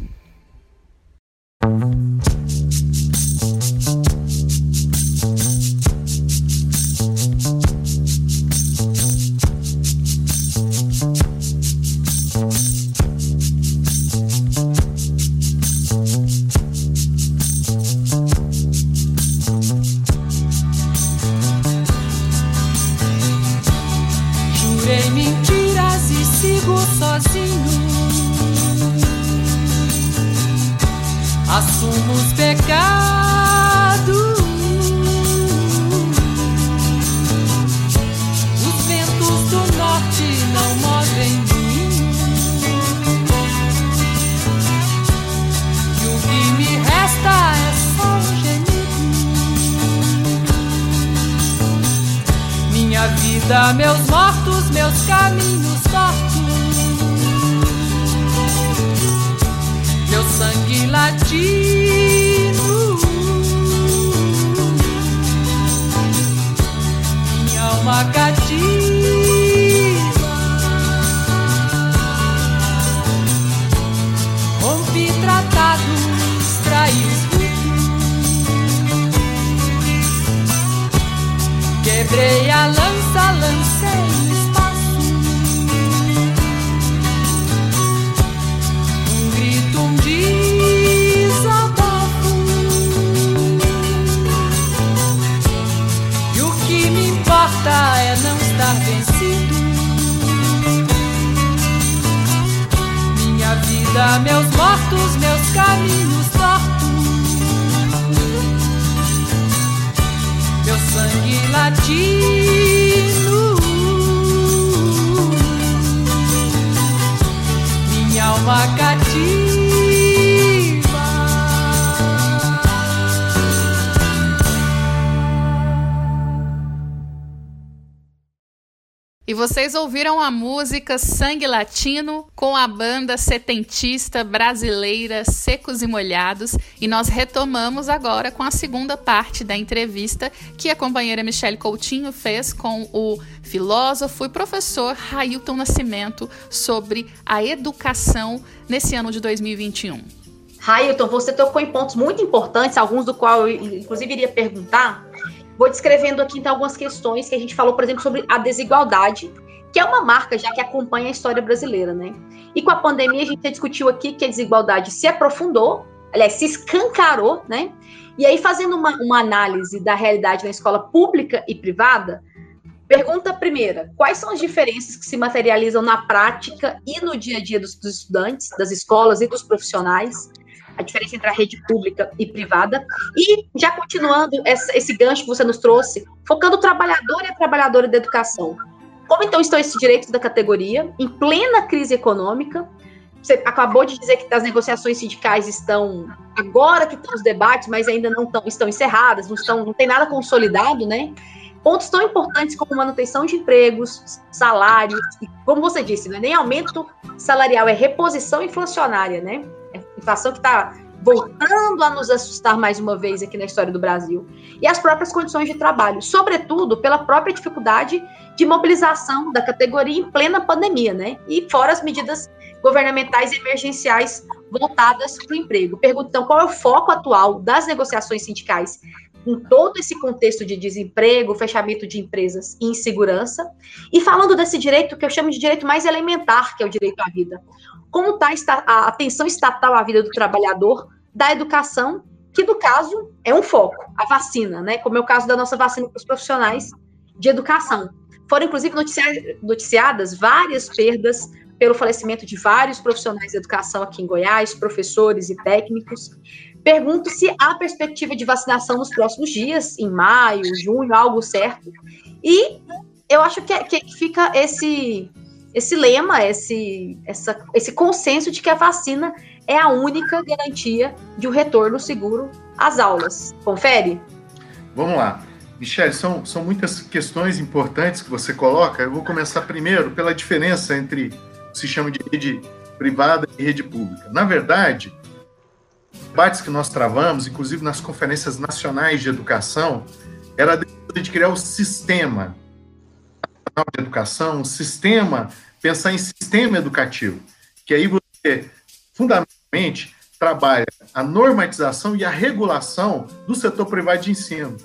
Vocês ouviram a música Sangue Latino com a banda setentista brasileira Secos e Molhados e nós retomamos agora com a segunda parte da entrevista que a companheira Michelle Coutinho fez com o filósofo e professor Railton Nascimento sobre a educação nesse ano de 2021. Railton, você tocou em pontos muito importantes, alguns do qual eu inclusive iria perguntar. Vou descrevendo aqui então algumas questões que a gente falou, por exemplo, sobre a desigualdade, que é uma marca já que acompanha a história brasileira, né? E com a pandemia a gente discutiu aqui que a desigualdade se aprofundou, aliás, se escancarou, né? E aí fazendo uma, uma análise da realidade na escola pública e privada, pergunta primeira: quais são as diferenças que se materializam na prática e no dia a dia dos, dos estudantes, das escolas e dos profissionais? A diferença entre a rede pública e privada. E, já continuando esse, esse gancho que você nos trouxe, focando o trabalhador e a trabalhadora da educação. Como então estão esses direitos da categoria, em plena crise econômica? Você acabou de dizer que as negociações sindicais estão agora que estão os debates, mas ainda não tão, estão encerradas, não, estão, não tem nada consolidado, né? Pontos tão importantes como manutenção de empregos, salários, e como você disse, não é nem aumento salarial, é reposição inflacionária, né? Inflação que está voltando a nos assustar mais uma vez aqui na história do Brasil, e as próprias condições de trabalho, sobretudo pela própria dificuldade de mobilização da categoria em plena pandemia, né? E fora as medidas governamentais emergenciais voltadas para o emprego. Pergunto, então, qual é o foco atual das negociações sindicais em todo esse contexto de desemprego, fechamento de empresas e insegurança? E falando desse direito que eu chamo de direito mais elementar, que é o direito à vida como está a atenção estatal à vida do trabalhador, da educação, que no caso é um foco, a vacina, né? Como é o caso da nossa vacina para os profissionais de educação. Foram, inclusive, noticiadas várias perdas pelo falecimento de vários profissionais de educação aqui em Goiás, professores e técnicos. Pergunto se há perspectiva de vacinação nos próximos dias, em maio, junho, algo certo. E eu acho que, que fica esse esse lema, esse, essa, esse consenso de que a vacina é a única garantia de um retorno seguro às aulas. Confere? Vamos lá. Michele, são, são muitas questões importantes que você coloca. Eu vou começar primeiro pela diferença entre o que se chama de rede privada e rede pública. Na verdade, debates que nós travamos, inclusive nas conferências nacionais de educação, era de criar o sistema de educação, um sistema pensar em sistema educativo, que aí você, fundamentalmente, trabalha a normatização e a regulação do setor privado de ensino.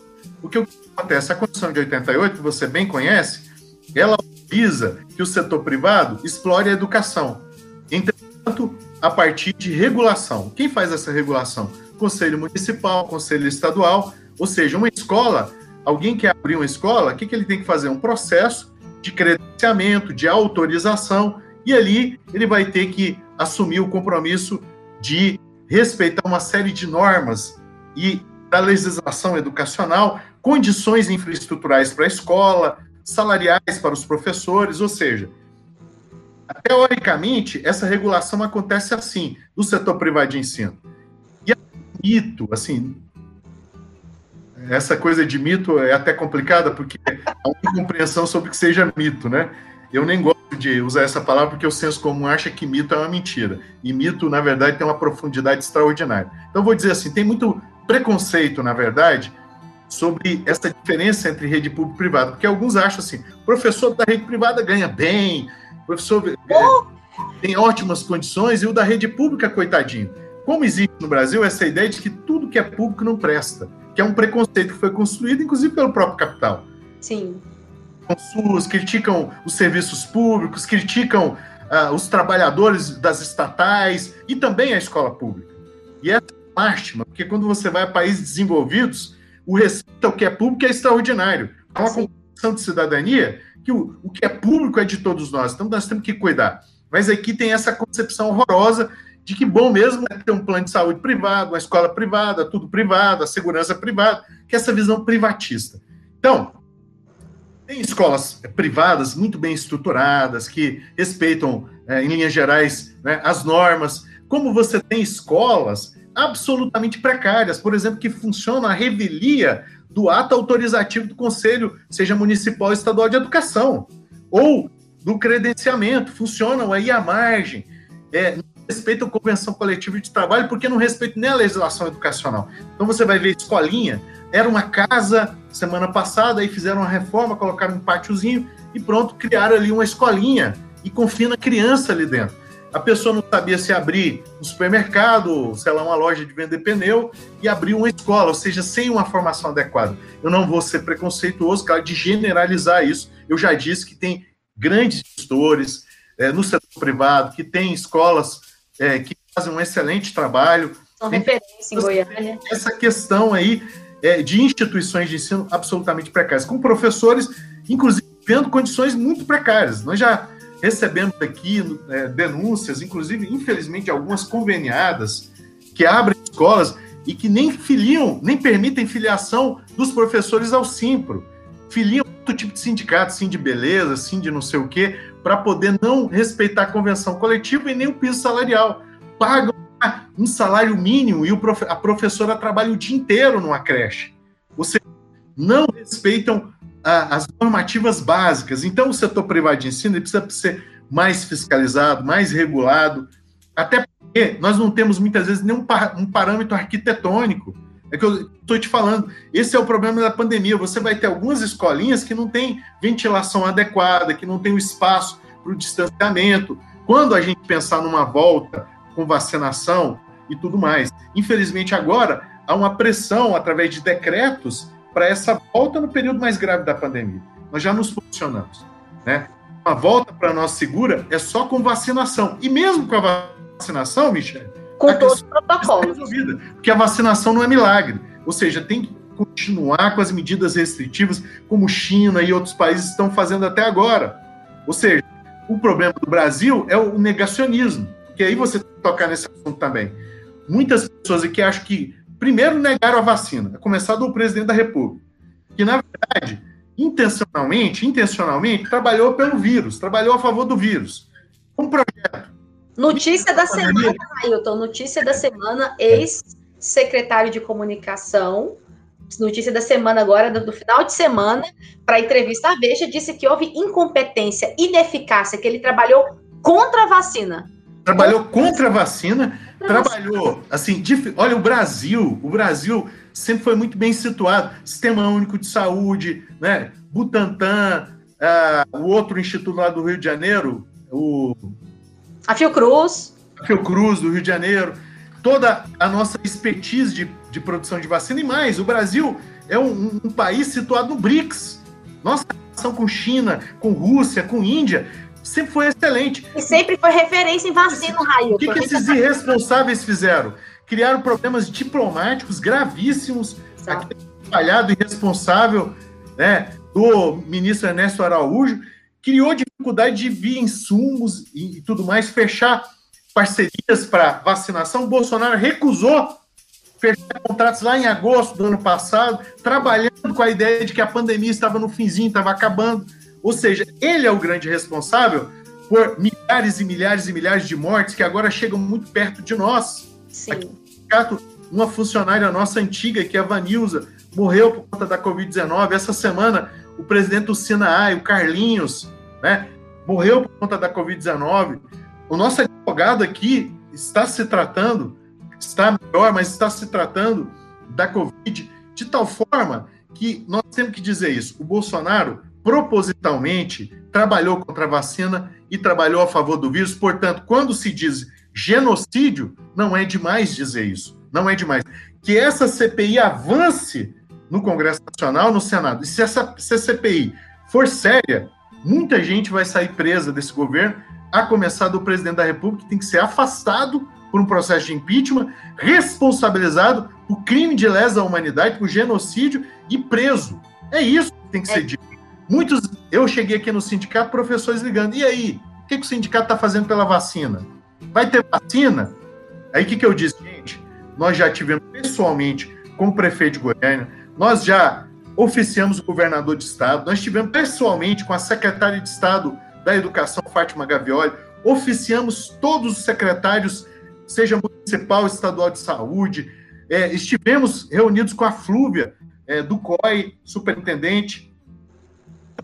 O que acontece? A Constituição de 88, que você bem conhece, ela visa que o setor privado explore a educação. Entretanto, a partir de regulação. Quem faz essa regulação? Conselho municipal, conselho estadual, ou seja, uma escola, alguém quer abrir uma escola, o que, que ele tem que fazer? Um processo de credenciamento, de autorização, e ali ele vai ter que assumir o compromisso de respeitar uma série de normas e da legislação educacional, condições infraestruturais para a escola, salariais para os professores, ou seja, teoricamente, essa regulação acontece assim, no setor privado de ensino. E é mito, assim, essa coisa de mito é até complicada, porque há uma compreensão sobre que seja mito, né? Eu nem gosto de usar essa palavra porque o senso comum acha que mito é uma mentira. E mito, na verdade, tem uma profundidade extraordinária. Então, vou dizer assim: tem muito preconceito, na verdade, sobre essa diferença entre rede pública e privada. Porque alguns acham assim: professor da rede privada ganha bem, o professor oh! tem ótimas condições e o da rede pública, coitadinho. Como existe no Brasil essa ideia de que tudo que é público não presta, que é um preconceito que foi construído, inclusive, pelo próprio capital. Sim. SUS, criticam os serviços públicos, criticam uh, os trabalhadores das estatais e também a escola pública. E essa é lástima, porque quando você vai a países desenvolvidos, o respeito ao que é público é extraordinário. Há uma concepção de cidadania que o, o que é público é de todos nós, então nós temos que cuidar. Mas aqui tem essa concepção horrorosa de que bom mesmo é ter um plano de saúde privado, uma escola privada, tudo privado, a segurança privada, que é essa visão privatista. Então, tem escolas privadas muito bem estruturadas, que respeitam, é, em linhas gerais, né, as normas, como você tem escolas absolutamente precárias, por exemplo, que funcionam a revelia do ato autorizativo do Conselho, seja municipal ou estadual de educação, ou do credenciamento, funcionam aí à margem, é, não respeitam a convenção coletiva de trabalho, porque não respeitam nem a legislação educacional. Então você vai ver escolinha, era uma casa semana passada, aí fizeram uma reforma, colocaram um pátiozinho e pronto, criaram ali uma escolinha e confina a criança ali dentro. A pessoa não sabia se abrir um supermercado, sei lá, uma loja de vender pneu e abrir uma escola, ou seja, sem uma formação adequada. Eu não vou ser preconceituoso, claro, de generalizar isso. Eu já disse que tem grandes gestores é, no setor privado, que tem escolas é, que fazem um excelente trabalho. São referência em Goiânia. Essa questão aí é, de instituições de ensino absolutamente precárias, com professores, inclusive, vendo condições muito precárias. Nós já recebemos aqui é, denúncias, inclusive, infelizmente, algumas conveniadas, que abrem escolas e que nem filiam, nem permitem filiação dos professores ao Simpro. Filiam outro tipo de sindicato, sim de beleza, sim de não sei o quê, para poder não respeitar a convenção coletiva e nem o piso salarial. Pagam um salário mínimo e a professora trabalha o dia inteiro numa creche. Ou seja, não respeitam as normativas básicas. Então, o setor privado de ensino precisa ser mais fiscalizado, mais regulado, até porque nós não temos muitas vezes nenhum par, um parâmetro arquitetônico. É que eu estou te falando, esse é o problema da pandemia. Você vai ter algumas escolinhas que não têm ventilação adequada, que não tem o espaço para o distanciamento. Quando a gente pensar numa volta com vacinação e tudo mais. Infelizmente, agora há uma pressão através de decretos para essa volta no período mais grave da pandemia. Nós já nos posicionamos, né? Uma volta para nós segura é só com vacinação. E mesmo com a vacinação, Michel, com todos os protocolos. Porque a vacinação não é milagre. Ou seja, tem que continuar com as medidas restritivas, como China e outros países estão fazendo até agora. Ou seja, o problema do Brasil é o negacionismo. Que aí você tocar nesse assunto também. Muitas pessoas aqui acham que primeiro negaram a vacina, a começar do presidente da República, que na verdade, intencionalmente, intencionalmente trabalhou pelo vírus, trabalhou a favor do vírus. Um projeto. Notícia da semana, Ailton, notícia da semana, ex-secretário de comunicação, notícia da semana agora, do, do final de semana, para a entrevista à Veja, disse que houve incompetência, ineficácia, que ele trabalhou contra a vacina. Trabalhou contra a vacina, trabalhou, assim, olha, o Brasil, o Brasil sempre foi muito bem situado. Sistema Único de Saúde, né? Butantan, uh, o outro instituto lá do Rio de Janeiro, o... A Fiocruz. A Fiocruz, do Rio de Janeiro. Toda a nossa expertise de, de produção de vacina e mais. O Brasil é um, um país situado no BRICS. Nossa relação com China, com Rússia, com Índia sempre foi excelente. E sempre foi referência em vacina, Raio. O que, que esses irresponsáveis fizeram? Criaram problemas diplomáticos gravíssimos, aquele falhado irresponsável né, do ministro Ernesto Araújo, criou dificuldade de vir insumos e, e tudo mais, fechar parcerias para vacinação. O Bolsonaro recusou fechar contratos lá em agosto do ano passado, trabalhando com a ideia de que a pandemia estava no finzinho, estava acabando. Ou seja, ele é o grande responsável por milhares e milhares e milhares de mortes que agora chegam muito perto de nós. Sim. Aqui, uma funcionária nossa antiga, que é a Vanilza, morreu por conta da Covid-19. Essa semana, o presidente do Sinaai, o Carlinhos, né, morreu por conta da Covid-19. O nosso advogado aqui está se tratando, está melhor, mas está se tratando da Covid de tal forma que nós temos que dizer isso. O Bolsonaro propositalmente trabalhou contra a vacina e trabalhou a favor do vírus. Portanto, quando se diz genocídio, não é demais dizer isso. Não é demais. Que essa CPI avance no Congresso Nacional, no Senado. E se essa se CPI for séria, muita gente vai sair presa desse governo, a começar do presidente da República, que tem que ser afastado por um processo de impeachment, responsabilizado por crime de lesa à humanidade, por genocídio e preso. É isso que tem que ser é. dito. Muitos, eu cheguei aqui no sindicato, professores ligando, e aí, o que, que o sindicato está fazendo pela vacina? Vai ter vacina? Aí o que, que eu disse, gente? Nós já tivemos pessoalmente com o prefeito de Goiânia, nós já oficiamos o governador de estado, nós tivemos pessoalmente com a secretária de estado da educação, Fátima Gavioli, oficiamos todos os secretários, seja municipal, estadual de saúde, é, estivemos reunidos com a Flúvia, é, do COI, superintendente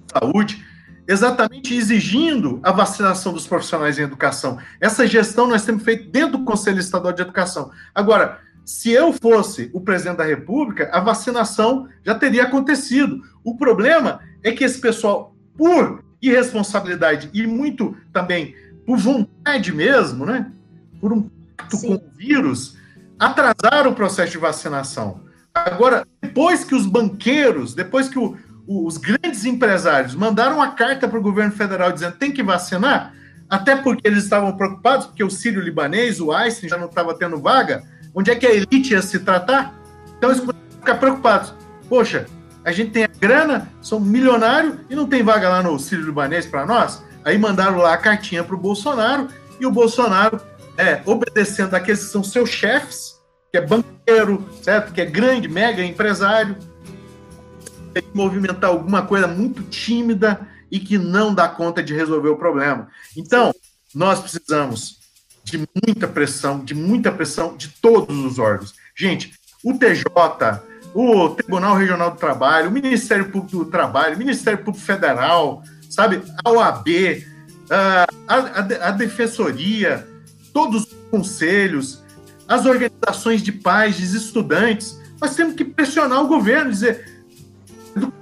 de saúde, exatamente exigindo a vacinação dos profissionais em educação. Essa gestão nós temos feito dentro do Conselho Estadual de Educação. Agora, se eu fosse o presidente da República, a vacinação já teria acontecido. O problema é que esse pessoal, por irresponsabilidade e muito também por vontade mesmo, né? Por um pacto com o vírus, atrasaram o processo de vacinação. Agora, depois que os banqueiros, depois que o, os grandes empresários mandaram uma carta para o governo federal dizendo tem que vacinar, até porque eles estavam preocupados, porque o Sírio Libanês, o Einstein, já não estava tendo vaga, onde é que a elite ia se tratar? Então eles começaram a ficar preocupados. Poxa, a gente tem a grana, são milionário e não tem vaga lá no Sírio Libanês para nós? Aí mandaram lá a cartinha para o Bolsonaro e o Bolsonaro, é, obedecendo aqueles que são seus chefes, que é banqueiro, certo? Que é grande, mega empresário, tem que movimentar alguma coisa muito tímida e que não dá conta de resolver o problema. Então, nós precisamos de muita pressão, de muita pressão de todos os órgãos. Gente, o TJ, o Tribunal Regional do Trabalho, o Ministério Público do Trabalho, o Ministério Público Federal, sabe, a OAB, a, a, a Defensoria, todos os conselhos, as organizações de pais, de estudantes, nós temos que pressionar o governo, dizer,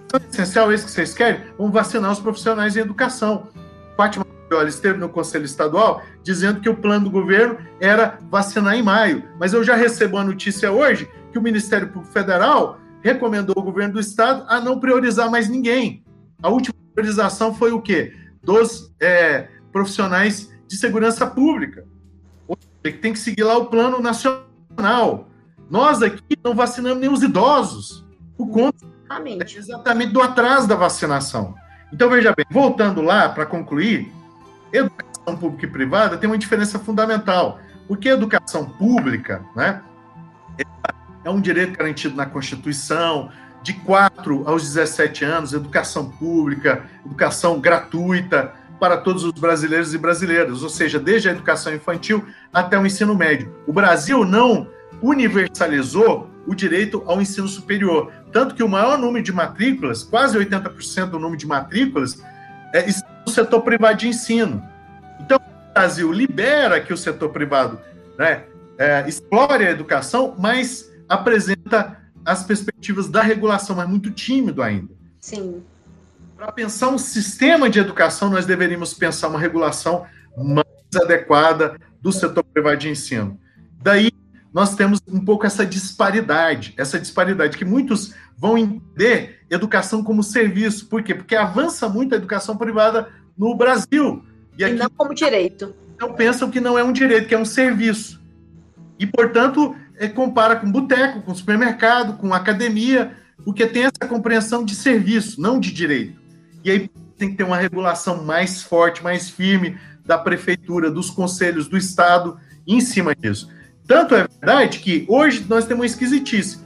Educação é essencial, é isso que vocês querem? Vamos vacinar os profissionais em educação. Fátima Viola esteve no Conselho Estadual dizendo que o plano do governo era vacinar em maio. Mas eu já recebo a notícia hoje que o Ministério Público Federal recomendou ao governo do Estado a não priorizar mais ninguém. A última priorização foi o quê? Dos é, profissionais de segurança pública. Que tem que seguir lá o plano nacional. Nós aqui não vacinamos nem os idosos, por conta Exatamente. É exatamente do atraso da vacinação. Então, veja bem, voltando lá para concluir, educação pública e privada tem uma diferença fundamental, porque a educação pública né, é um direito garantido na Constituição, de 4 aos 17 anos, educação pública, educação gratuita para todos os brasileiros e brasileiras, ou seja, desde a educação infantil até o ensino médio. O Brasil não universalizou o direito ao ensino superior. Tanto que o maior número de matrículas, quase 80% do número de matrículas, é, está no setor privado de ensino. Então, o Brasil libera que o setor privado né, é, explore a educação, mas apresenta as perspectivas da regulação, mas muito tímido ainda. Sim. Para pensar um sistema de educação, nós deveríamos pensar uma regulação mais adequada do setor privado de ensino. Daí nós temos um pouco essa disparidade, essa disparidade que muitos vão entender educação como serviço. Por quê? Porque avança muito a educação privada no Brasil. E, aqui, e não como direito. Então pensam que não é um direito, que é um serviço. E, portanto, é, compara com boteco, com supermercado, com academia, porque tem essa compreensão de serviço, não de direito. E aí tem que ter uma regulação mais forte, mais firme da prefeitura, dos conselhos do Estado em cima disso. Tanto é verdade que hoje nós temos uma esquisitice.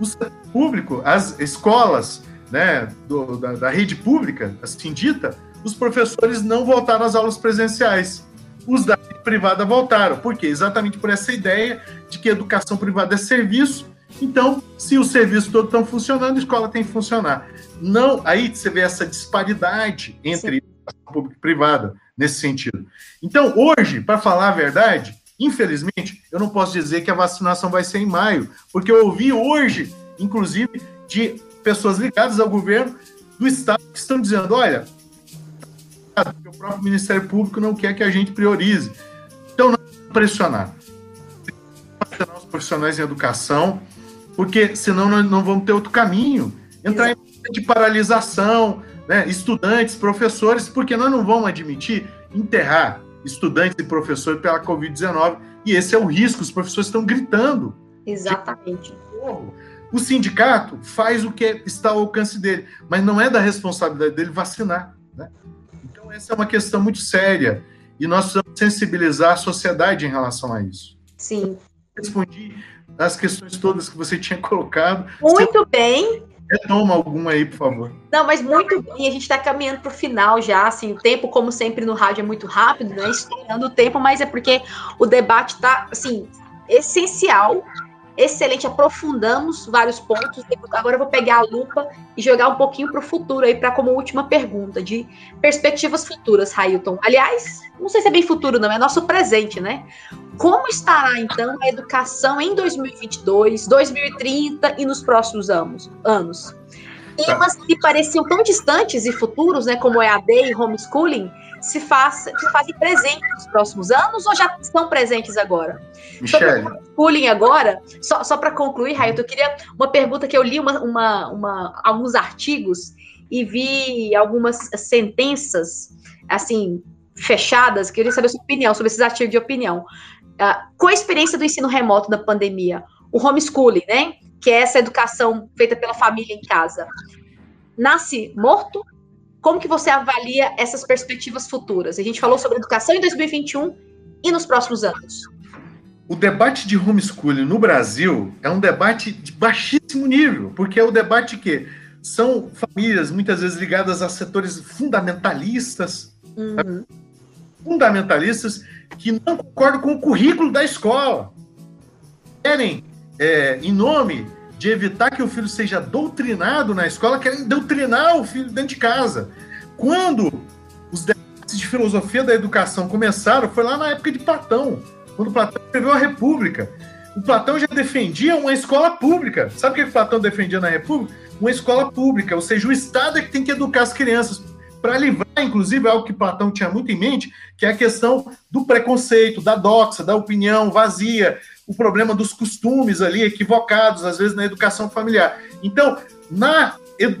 O setor público, as escolas né, do, da, da, rede pública, assim dita, os professores não voltaram às aulas presenciais. Os da rede privada voltaram. Por quê? Exatamente por essa ideia de que educação privada é serviço. Então, se os serviços todos estão funcionando, a escola tem que funcionar. Não, aí você vê essa disparidade entre pública e privada nesse sentido. Então, hoje, para falar a verdade, infelizmente, eu não posso dizer que a vacinação vai ser em maio, porque eu ouvi hoje, inclusive, de pessoas ligadas ao governo do estado que estão dizendo, olha, o próprio Ministério Público não quer que a gente priorize. Então, não pressionar. Os profissionais em educação, porque senão nós não vamos ter outro caminho. Entrar em de paralisação, né? estudantes, professores, porque nós não vamos admitir enterrar estudantes e professores pela Covid-19, e esse é o risco, os professores estão gritando. Exatamente. O sindicato faz o que está ao alcance dele, mas não é da responsabilidade dele vacinar. Né? Então, essa é uma questão muito séria, e nós precisamos sensibilizar a sociedade em relação a isso. Sim. Respondi as questões todas que você tinha colocado. Muito você... bem. Retoma alguma aí, por favor. Não, mas muito bem, a gente está caminhando para o final já, assim, o tempo, como sempre no rádio, é muito rápido, né? Estourando o tempo, mas é porque o debate está, assim, essencial, excelente, aprofundamos vários pontos. Agora eu vou pegar a lupa e jogar um pouquinho para o futuro aí, para como última pergunta, de perspectivas futuras, Railton. Aliás, não sei se é bem futuro, não, é nosso presente, né? Como estará, então, a educação em 2022, 2030 e nos próximos anos? anos? Temas que pareciam tão distantes e futuros, né, como EAD e homeschooling, se, faz, se fazem presentes nos próximos anos ou já estão presentes agora? Michele. Sobre homeschooling agora, só, só para concluir, Raito, eu queria uma pergunta que eu li uma, uma, uma, alguns artigos e vi algumas sentenças, assim, fechadas, queria saber a sua opinião sobre esses artigos de opinião. Uh, com a experiência do ensino remoto da pandemia, o homeschooling, né? Que é essa educação feita pela família em casa, nasce morto? Como que você avalia essas perspectivas futuras? A gente falou sobre educação em 2021 e nos próximos anos. O debate de homeschooling no Brasil é um debate de baixíssimo nível, porque é o debate que são famílias muitas vezes ligadas a setores fundamentalistas, uhum fundamentalistas que não concordam com o currículo da escola. Querem, é, em nome de evitar que o filho seja doutrinado na escola, querem doutrinar o filho dentro de casa. Quando os debates de filosofia da educação começaram, foi lá na época de Platão, quando Platão escreveu a República. O Platão já defendia uma escola pública. Sabe o que Platão defendia na República? Uma escola pública, ou seja, o Estado é que tem que educar as crianças para livrar, inclusive, algo que Platão tinha muito em mente, que é a questão do preconceito, da doxa, da opinião vazia, o problema dos costumes ali equivocados, às vezes, na educação familiar. Então, na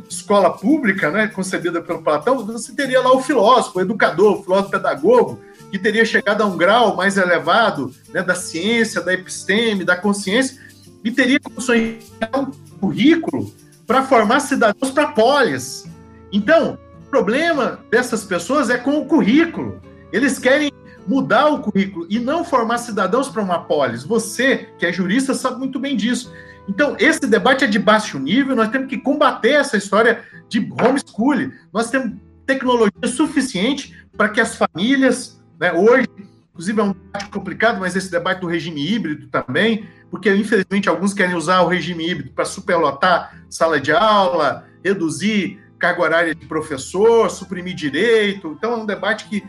escola pública, né, concebida pelo Platão, você teria lá o filósofo, o educador, o filósofo pedagogo, que teria chegado a um grau mais elevado né, da ciência, da episteme, da consciência, e teria condições um currículo para formar cidadãos para polis. Então, problema dessas pessoas é com o currículo. Eles querem mudar o currículo e não formar cidadãos para uma polis. Você, que é jurista, sabe muito bem disso. Então, esse debate é de baixo nível, nós temos que combater essa história de homeschooling. Nós temos tecnologia suficiente para que as famílias, né, hoje, inclusive é um debate complicado, mas esse debate do regime híbrido também, porque infelizmente alguns querem usar o regime híbrido para superlotar sala de aula, reduzir carga horária de professor, suprimir direito. Então é um debate que.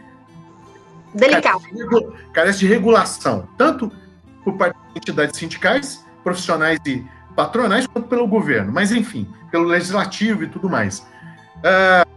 Delicado. Carece de regulação, tanto por parte de entidades sindicais, profissionais e patronais, quanto pelo governo. Mas, enfim, pelo legislativo e tudo mais. Uh,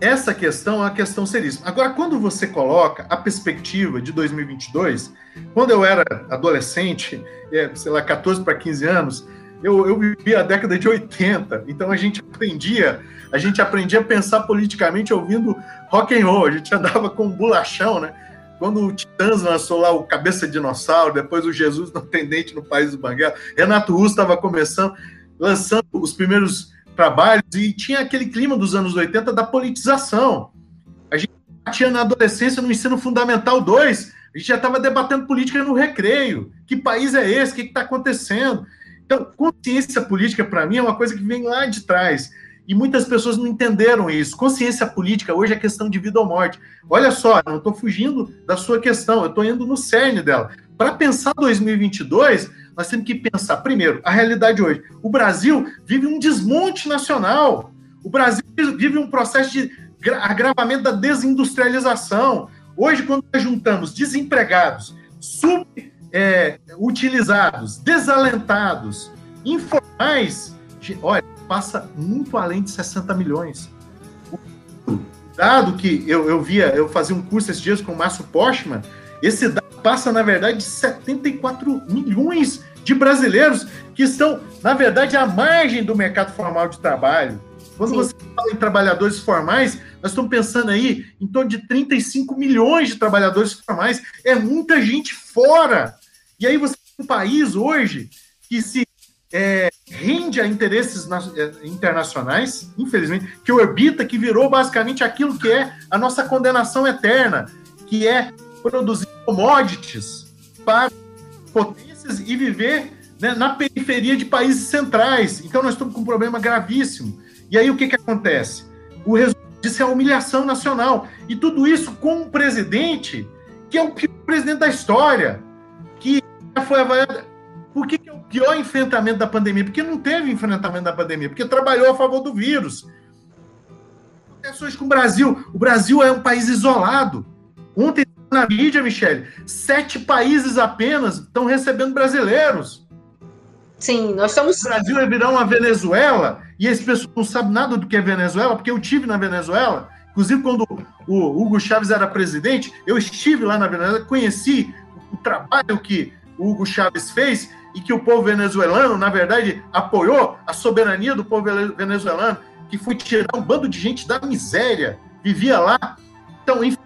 essa questão é uma questão seríssima. Agora, quando você coloca a perspectiva de 2022, quando eu era adolescente, é, sei lá, 14 para 15 anos, eu, eu vivi a década de 80, então a gente aprendia, a gente aprendia a pensar politicamente ouvindo rock and roll, a gente andava com um bolachão, né? Quando o Titãs lançou lá o Cabeça de Dinossauro, depois o Jesus no Tendente no País do Banguela, Renato Russo estava começando, lançando os primeiros trabalhos, e tinha aquele clima dos anos 80 da politização. A gente tinha na adolescência, no ensino fundamental 2, a gente já estava debatendo política no recreio. Que país é esse? O que está acontecendo? Então, consciência política, para mim, é uma coisa que vem lá de trás. E muitas pessoas não entenderam isso. Consciência política hoje é questão de vida ou morte. Olha só, não estou fugindo da sua questão, eu estou indo no cerne dela. Para pensar 2022, nós temos que pensar, primeiro, a realidade hoje. O Brasil vive um desmonte nacional. O Brasil vive um processo de agravamento da desindustrialização. Hoje, quando nós juntamos desempregados, subutilizados, é, desalentados, informais, olha, passa muito além de 60 milhões. O dado que eu, eu via, eu fazia um curso esses dias com o Márcio Postman, esse dado passa, na verdade, de 74 milhões de brasileiros que estão, na verdade, à margem do mercado formal de trabalho. Quando Sim. você fala em trabalhadores formais, nós estamos pensando aí em torno de 35 milhões de trabalhadores formais. É muita gente fora. E aí você tem um país hoje que se é, rende a interesses é, internacionais, infelizmente, que orbita, que virou basicamente aquilo que é a nossa condenação eterna, que é produzir commodities para potências e viver né, na periferia de países centrais. Então nós estamos com um problema gravíssimo. E aí o que, que acontece? O resultado disso é a humilhação nacional. E tudo isso com um presidente que é o pior presidente da história, que foi avaliado por que, que é o pior enfrentamento da pandemia? Porque não teve enfrentamento da pandemia, porque trabalhou a favor do vírus. Acontece com o Brasil. O Brasil é um país isolado. Ontem na mídia, Michele, sete países apenas estão recebendo brasileiros. Sim, nós somos. O Brasil vai virar uma Venezuela, e esse pessoal não sabe nada do que é Venezuela, porque eu tive na Venezuela. Inclusive, quando o Hugo Chaves era presidente, eu estive lá na Venezuela, conheci o trabalho que o Hugo Chaves fez e que o povo venezuelano, na verdade, apoiou a soberania do povo venezuelano, que foi tirar um bando de gente da miséria, vivia lá. Então, enfim,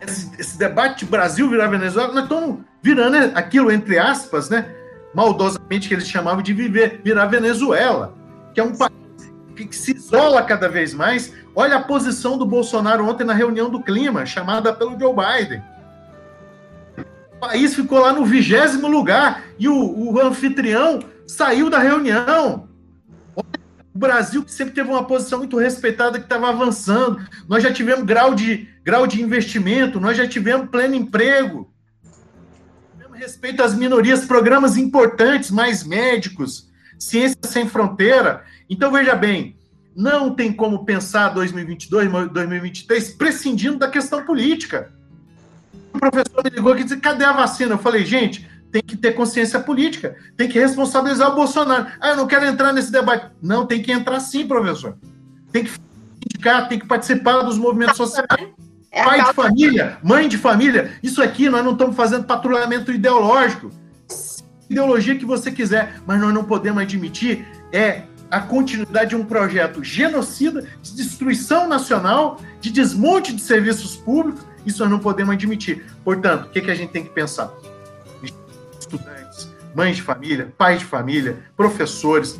esse, esse debate de Brasil virar Venezuela, nós estamos virando aquilo, entre aspas, né, maldosamente que eles chamavam de viver, virar Venezuela, que é um país que se isola cada vez mais. Olha a posição do Bolsonaro ontem na reunião do clima, chamada pelo Joe Biden o país ficou lá no vigésimo lugar e o, o anfitrião saiu da reunião. O Brasil, que sempre teve uma posição muito respeitada, que estava avançando. Nós já tivemos grau de, grau de investimento, nós já tivemos pleno emprego. Respeito às minorias, programas importantes, mais médicos, ciência sem fronteira. Então, veja bem, não tem como pensar 2022, 2023 prescindindo da questão política o professor me ligou aqui e disse: cadê a vacina? Eu falei, gente, tem que ter consciência política, tem que responsabilizar o Bolsonaro. Ah, eu não quero entrar nesse debate. Não, tem que entrar sim, professor. Tem que indicar, tem que participar dos movimentos sociais. É Pai de família, mãe de família, isso aqui nós não estamos fazendo patrulhamento ideológico. Ideologia que você quiser, mas nós não podemos admitir é a continuidade de um projeto genocida, de destruição nacional, de desmonte de serviços públicos, isso nós não podemos admitir. Portanto, o que, que a gente tem que pensar? Estudantes, mães de família, pais de família, professores,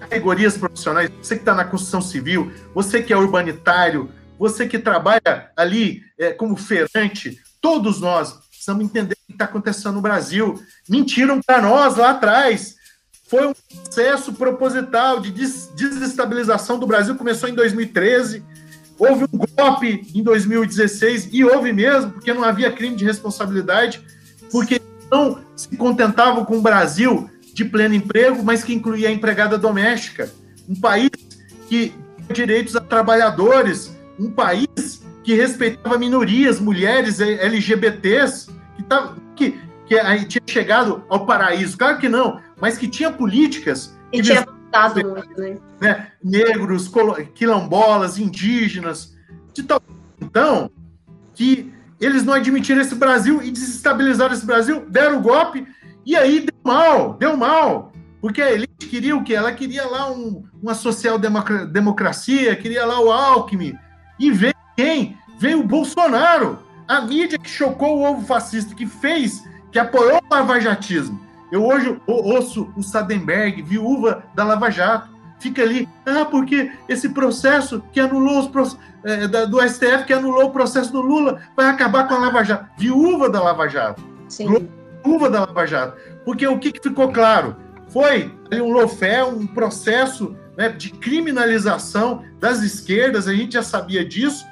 categorias profissionais, você que está na construção civil, você que é urbanitário, você que trabalha ali é, como feirante, todos nós precisamos entender o que está acontecendo no Brasil. Mentiram para nós lá atrás. Foi um processo proposital de desestabilização do Brasil, começou em 2013 Houve um golpe em 2016, e houve mesmo, porque não havia crime de responsabilidade, porque não se contentavam com o Brasil de pleno emprego, mas que incluía a empregada doméstica. Um país que direitos a trabalhadores, um país que respeitava minorias, mulheres, LGBTs, que, tava, que, que aí tinha chegado ao paraíso. Claro que não, mas que tinha políticas. E tinha afetado muito, né? né? Negros, quilombolas, indígenas, de tal. Então, que eles não admitiram esse Brasil e desestabilizaram esse Brasil, deram o golpe, e aí deu mal, deu mal. Porque a elite queria o quê? Ela queria lá um, uma social-democracia, queria lá o Alckmin. E veio quem? Veio o Bolsonaro. A mídia que chocou o ovo fascista, que fez, que apoiou o lavajatismo. Eu hoje ouço o Sadenberg, viúva da Lava Jato, fica ali, ah, porque esse processo que anulou os é, da, do STF, que anulou o processo do Lula, vai acabar com a Lava Jato. Viúva da Lava Jato. Sim. Viúva da Lava Jato. Porque o que, que ficou claro? Foi ali um lofé, um processo né, de criminalização das esquerdas, a gente já sabia disso,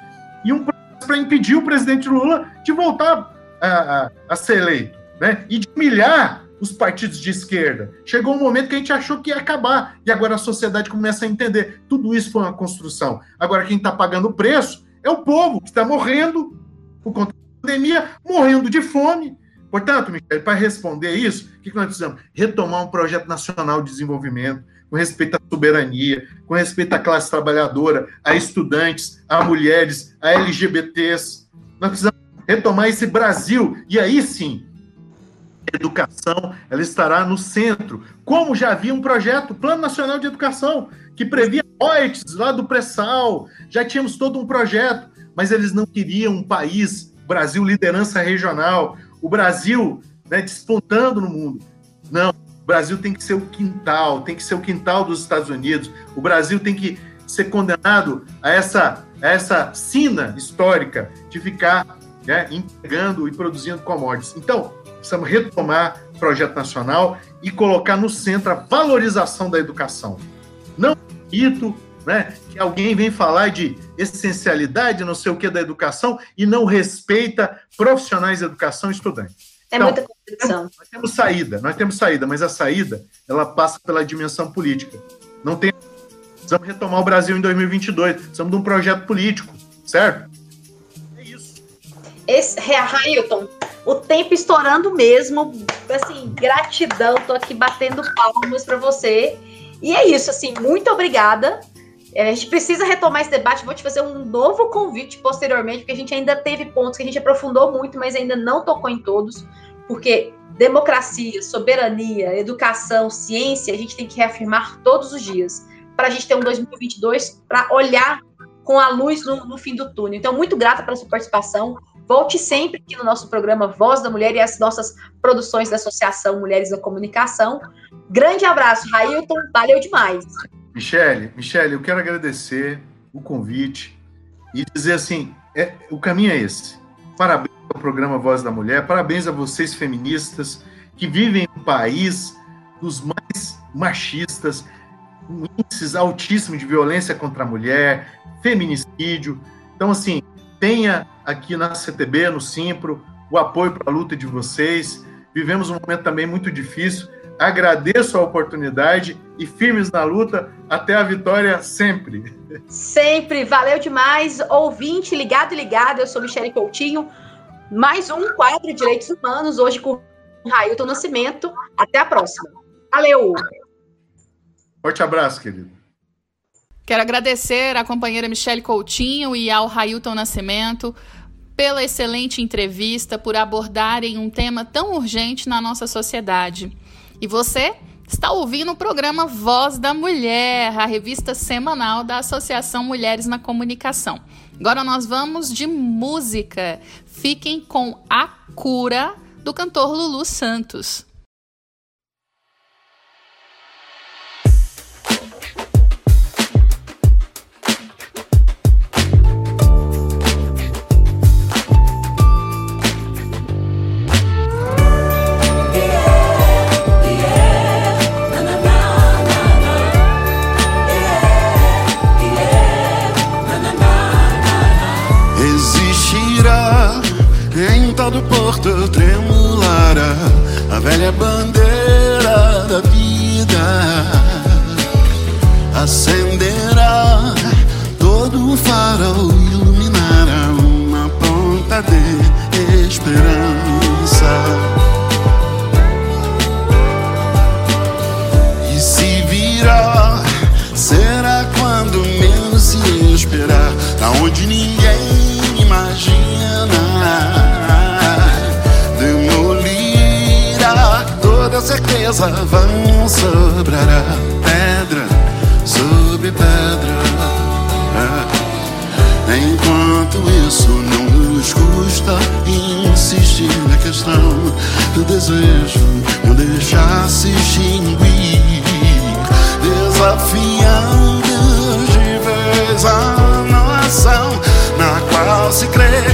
e um processo para impedir o presidente Lula de voltar a, a, a ser eleito, né, e de humilhar os partidos de esquerda. Chegou um momento que a gente achou que ia acabar, e agora a sociedade começa a entender. Tudo isso foi uma construção. Agora, quem está pagando o preço é o povo, que está morrendo por conta da pandemia, morrendo de fome. Portanto, Michel, para responder isso, o que nós precisamos? Retomar um projeto nacional de desenvolvimento, com respeito à soberania, com respeito à classe trabalhadora, a estudantes, a mulheres, a LGBTs. Nós precisamos retomar esse Brasil, e aí sim, educação ela estará no centro, como já havia um projeto, Plano Nacional de Educação, que previa mortes lá do pré-sal, já tínhamos todo um projeto, mas eles não queriam um país, Brasil liderança regional, o Brasil né, despontando no mundo. Não, o Brasil tem que ser o quintal, tem que ser o quintal dos Estados Unidos, o Brasil tem que ser condenado a essa, a essa sina histórica de ficar né, entregando e produzindo commodities. Então, precisamos retomar o projeto nacional e colocar no centro a valorização da educação. Não mito né, que alguém vem falar de essencialidade, não sei o que, da educação e não respeita profissionais de educação e estudantes. É então, muita contradição. Nós temos saída, nós temos saída, mas a saída ela passa pela dimensão política. Não tem. Precisamos retomar o Brasil em 2022. Precisamos de um projeto político, certo? É isso. Esse, Hamilton, o tempo estourando mesmo. Assim, gratidão. Tô aqui batendo palmas para você. E é isso, assim, muito obrigada. É, a gente precisa retomar esse debate. Vou te fazer um novo convite posteriormente, porque a gente ainda teve pontos que a gente aprofundou muito, mas ainda não tocou em todos. Porque democracia, soberania, educação, ciência, a gente tem que reafirmar todos os dias. Para a gente ter um 2022 para olhar com a luz no, no fim do túnel. Então, muito grata pela sua participação. Volte sempre aqui no nosso programa Voz da Mulher e as nossas produções da Associação Mulheres da Comunicação. Grande abraço, Railton, valeu demais. Michele, Michele, eu quero agradecer o convite e dizer assim, é, o caminho é esse. Parabéns ao programa Voz da Mulher, parabéns a vocês feministas que vivem um país dos mais machistas, com índices altíssimos de violência contra a mulher, feminicídio. Então, assim, tenha aqui na CTB, no Simpro, o apoio para a luta de vocês. Vivemos um momento também muito difícil. Agradeço a oportunidade e firmes na luta até a vitória sempre. Sempre, valeu demais. Ouvinte, ligado e ligado, eu sou Michele Coutinho. Mais um quadro de Direitos Humanos, hoje com Railton Nascimento. Até a próxima. Valeu! Forte abraço, querido. Quero agradecer à companheira Michele Coutinho e ao Railton Nascimento pela excelente entrevista, por abordarem um tema tão urgente na nossa sociedade. E você está ouvindo o programa Voz da Mulher, a revista semanal da Associação Mulheres na Comunicação. Agora nós vamos de música. Fiquem com A Cura, do cantor Lulu Santos. Vão sobrar pedra sobre pedra. Enquanto isso não nos custa insistir na questão do desejo, não deixar se extinguir. desafiando de vez a nação na qual se crê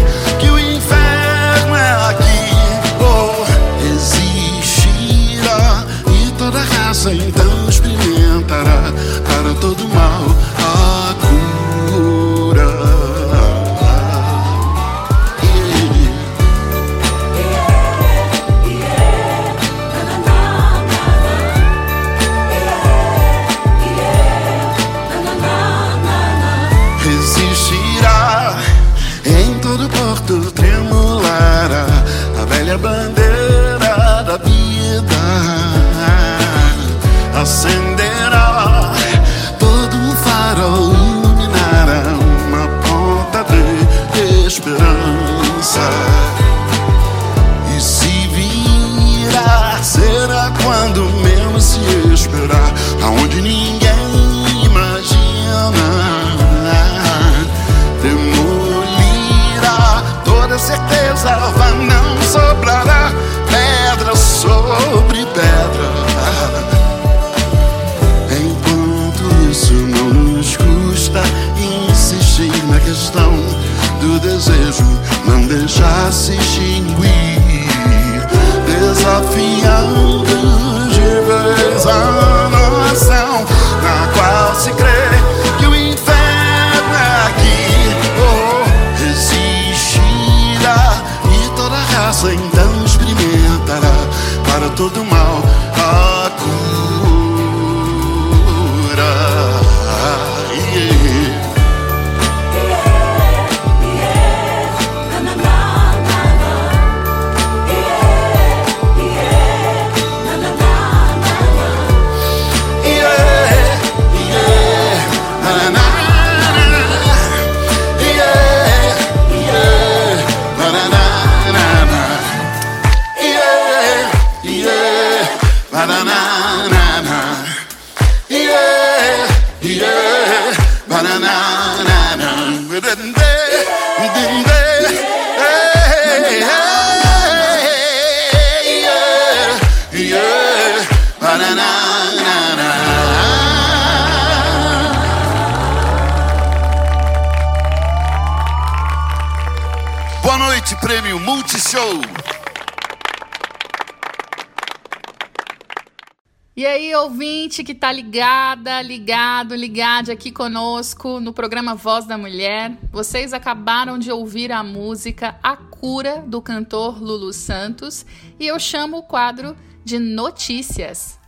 tá ligada, ligado, ligado aqui conosco no programa Voz da Mulher. Vocês acabaram de ouvir a música A Cura do cantor Lulu Santos e eu chamo o quadro de Notícias.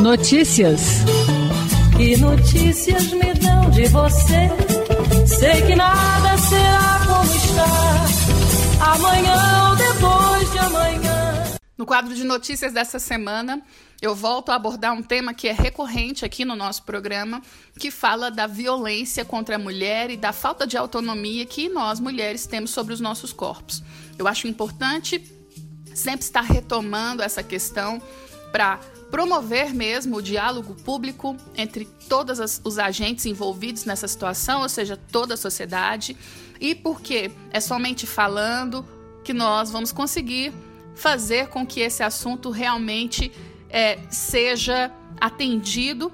Notícias. Que notícias me dão de você? Sei que nada será como está. Amanhã quadro de notícias dessa semana, eu volto a abordar um tema que é recorrente aqui no nosso programa, que fala da violência contra a mulher e da falta de autonomia que nós mulheres temos sobre os nossos corpos. Eu acho importante sempre estar retomando essa questão para promover mesmo o diálogo público entre todos os agentes envolvidos nessa situação, ou seja, toda a sociedade, e porque é somente falando que nós vamos conseguir fazer com que esse assunto realmente é, seja atendido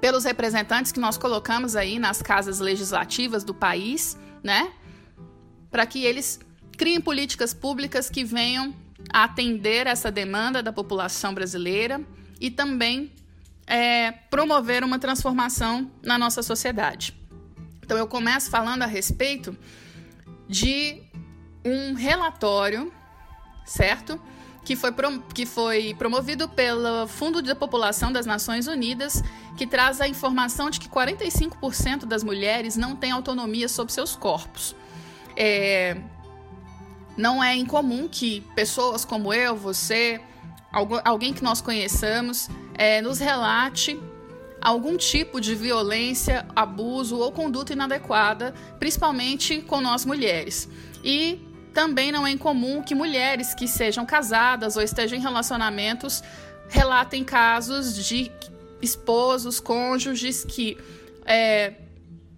pelos representantes que nós colocamos aí nas casas legislativas do país, né? Para que eles criem políticas públicas que venham a atender essa demanda da população brasileira e também é, promover uma transformação na nossa sociedade. Então, eu começo falando a respeito de um relatório, certo? Que foi, que foi promovido pelo Fundo da População das Nações Unidas, que traz a informação de que 45% das mulheres não têm autonomia sobre seus corpos. É, não é incomum que pessoas como eu, você, algu- alguém que nós conheçamos, é, nos relate algum tipo de violência, abuso ou conduta inadequada, principalmente com nós mulheres. E também não é incomum que mulheres que sejam casadas ou estejam em relacionamentos relatem casos de esposos, cônjuges que é,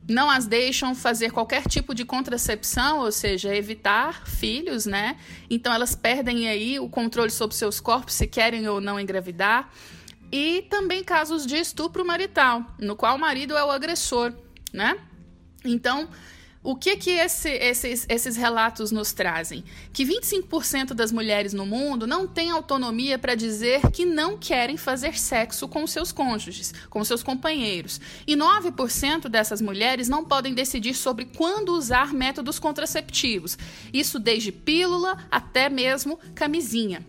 não as deixam fazer qualquer tipo de contracepção, ou seja, evitar filhos, né? Então elas perdem aí o controle sobre seus corpos, se querem ou não engravidar. E também casos de estupro marital, no qual o marido é o agressor, né? Então, o que que esse, esses, esses relatos nos trazem? Que 25% das mulheres no mundo não têm autonomia para dizer que não querem fazer sexo com seus cônjuges, com seus companheiros. E 9% dessas mulheres não podem decidir sobre quando usar métodos contraceptivos. Isso desde pílula até mesmo camisinha.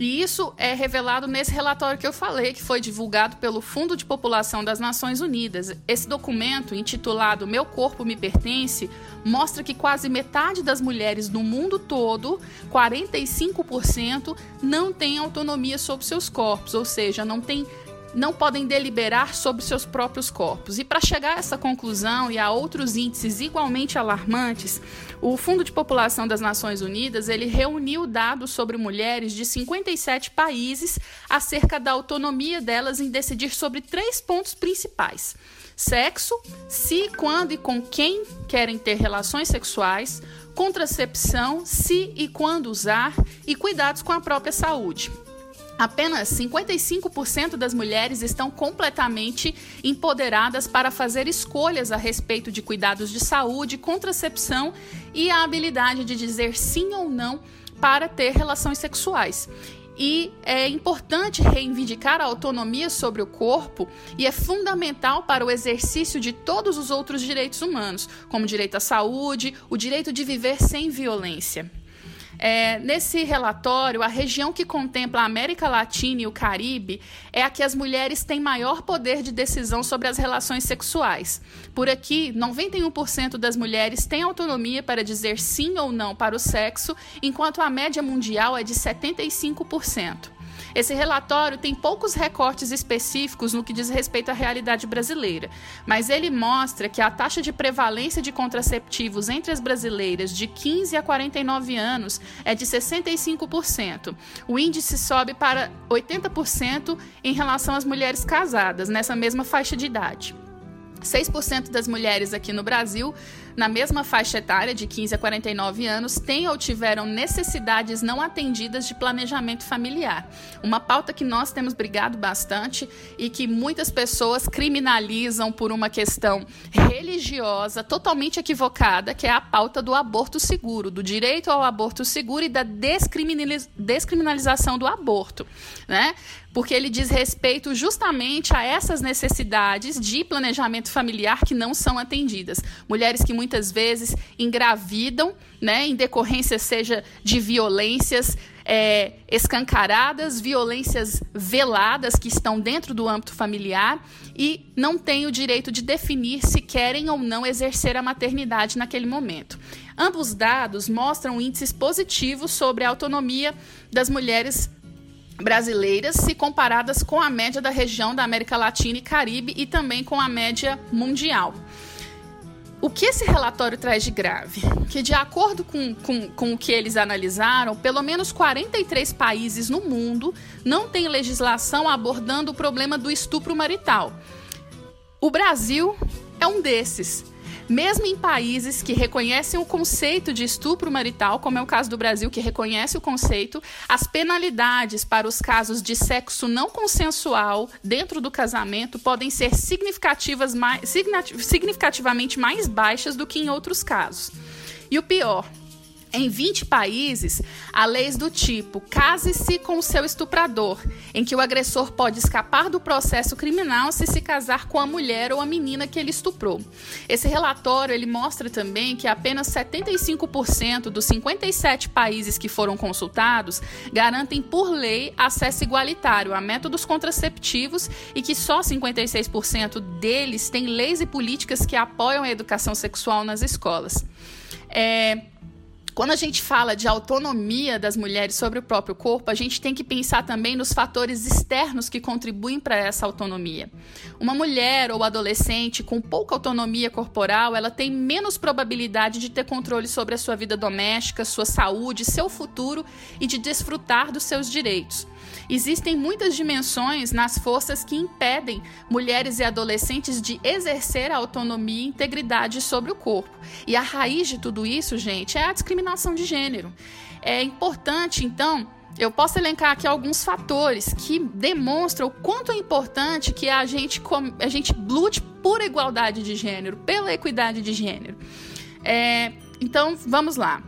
E isso é revelado nesse relatório que eu falei, que foi divulgado pelo Fundo de População das Nações Unidas. Esse documento, intitulado Meu Corpo Me Pertence, mostra que quase metade das mulheres no mundo todo, 45%, não tem autonomia sobre seus corpos, ou seja, não tem não podem deliberar sobre seus próprios corpos. E para chegar a essa conclusão e a outros índices igualmente alarmantes, o Fundo de População das Nações Unidas ele reuniu dados sobre mulheres de 57 países acerca da autonomia delas em decidir sobre três pontos principais: sexo, se, quando e com quem querem ter relações sexuais, contracepção, se e quando usar e cuidados com a própria saúde. Apenas 55% das mulheres estão completamente empoderadas para fazer escolhas a respeito de cuidados de saúde, contracepção e a habilidade de dizer sim ou não para ter relações sexuais. E é importante reivindicar a autonomia sobre o corpo e é fundamental para o exercício de todos os outros direitos humanos, como o direito à saúde, o direito de viver sem violência. É, nesse relatório, a região que contempla a América Latina e o Caribe é a que as mulheres têm maior poder de decisão sobre as relações sexuais. Por aqui, 91% das mulheres têm autonomia para dizer sim ou não para o sexo, enquanto a média mundial é de 75%. Esse relatório tem poucos recortes específicos no que diz respeito à realidade brasileira, mas ele mostra que a taxa de prevalência de contraceptivos entre as brasileiras de 15 a 49 anos é de 65%. O índice sobe para 80% em relação às mulheres casadas nessa mesma faixa de idade. 6% das mulheres aqui no Brasil na mesma faixa etária de 15 a 49 anos têm ou tiveram necessidades não atendidas de planejamento familiar. Uma pauta que nós temos brigado bastante e que muitas pessoas criminalizam por uma questão religiosa totalmente equivocada, que é a pauta do aborto seguro, do direito ao aborto seguro e da descriminalização do aborto, né? Porque ele diz respeito justamente a essas necessidades de planejamento familiar que não são atendidas. Mulheres que muitas vezes engravidam, né, em decorrência seja de violências é, escancaradas, violências veladas que estão dentro do âmbito familiar e não têm o direito de definir se querem ou não exercer a maternidade naquele momento. Ambos dados mostram índices positivos sobre a autonomia das mulheres brasileiras se comparadas com a média da região da América Latina e Caribe e também com a média mundial. O que esse relatório traz de grave? Que, de acordo com, com, com o que eles analisaram, pelo menos 43 países no mundo não têm legislação abordando o problema do estupro marital. O Brasil é um desses. Mesmo em países que reconhecem o conceito de estupro marital, como é o caso do Brasil, que reconhece o conceito, as penalidades para os casos de sexo não consensual dentro do casamento podem ser significativas mais, significativamente mais baixas do que em outros casos. E o pior, em 20 países, há leis do tipo case-se com o seu estuprador, em que o agressor pode escapar do processo criminal se se casar com a mulher ou a menina que ele estuprou. Esse relatório ele mostra também que apenas 75% dos 57 países que foram consultados garantem por lei acesso igualitário a métodos contraceptivos e que só 56% deles têm leis e políticas que apoiam a educação sexual nas escolas. É, quando a gente fala de autonomia das mulheres sobre o próprio corpo, a gente tem que pensar também nos fatores externos que contribuem para essa autonomia. Uma mulher ou adolescente com pouca autonomia corporal, ela tem menos probabilidade de ter controle sobre a sua vida doméstica, sua saúde, seu futuro e de desfrutar dos seus direitos. Existem muitas dimensões nas forças que impedem mulheres e adolescentes de exercer a autonomia e integridade sobre o corpo. E a raiz de tudo isso, gente, é a discriminação de gênero. É importante, então, eu posso elencar aqui alguns fatores que demonstram o quanto é importante que a gente, a gente lute por igualdade de gênero, pela equidade de gênero. É, então, vamos lá.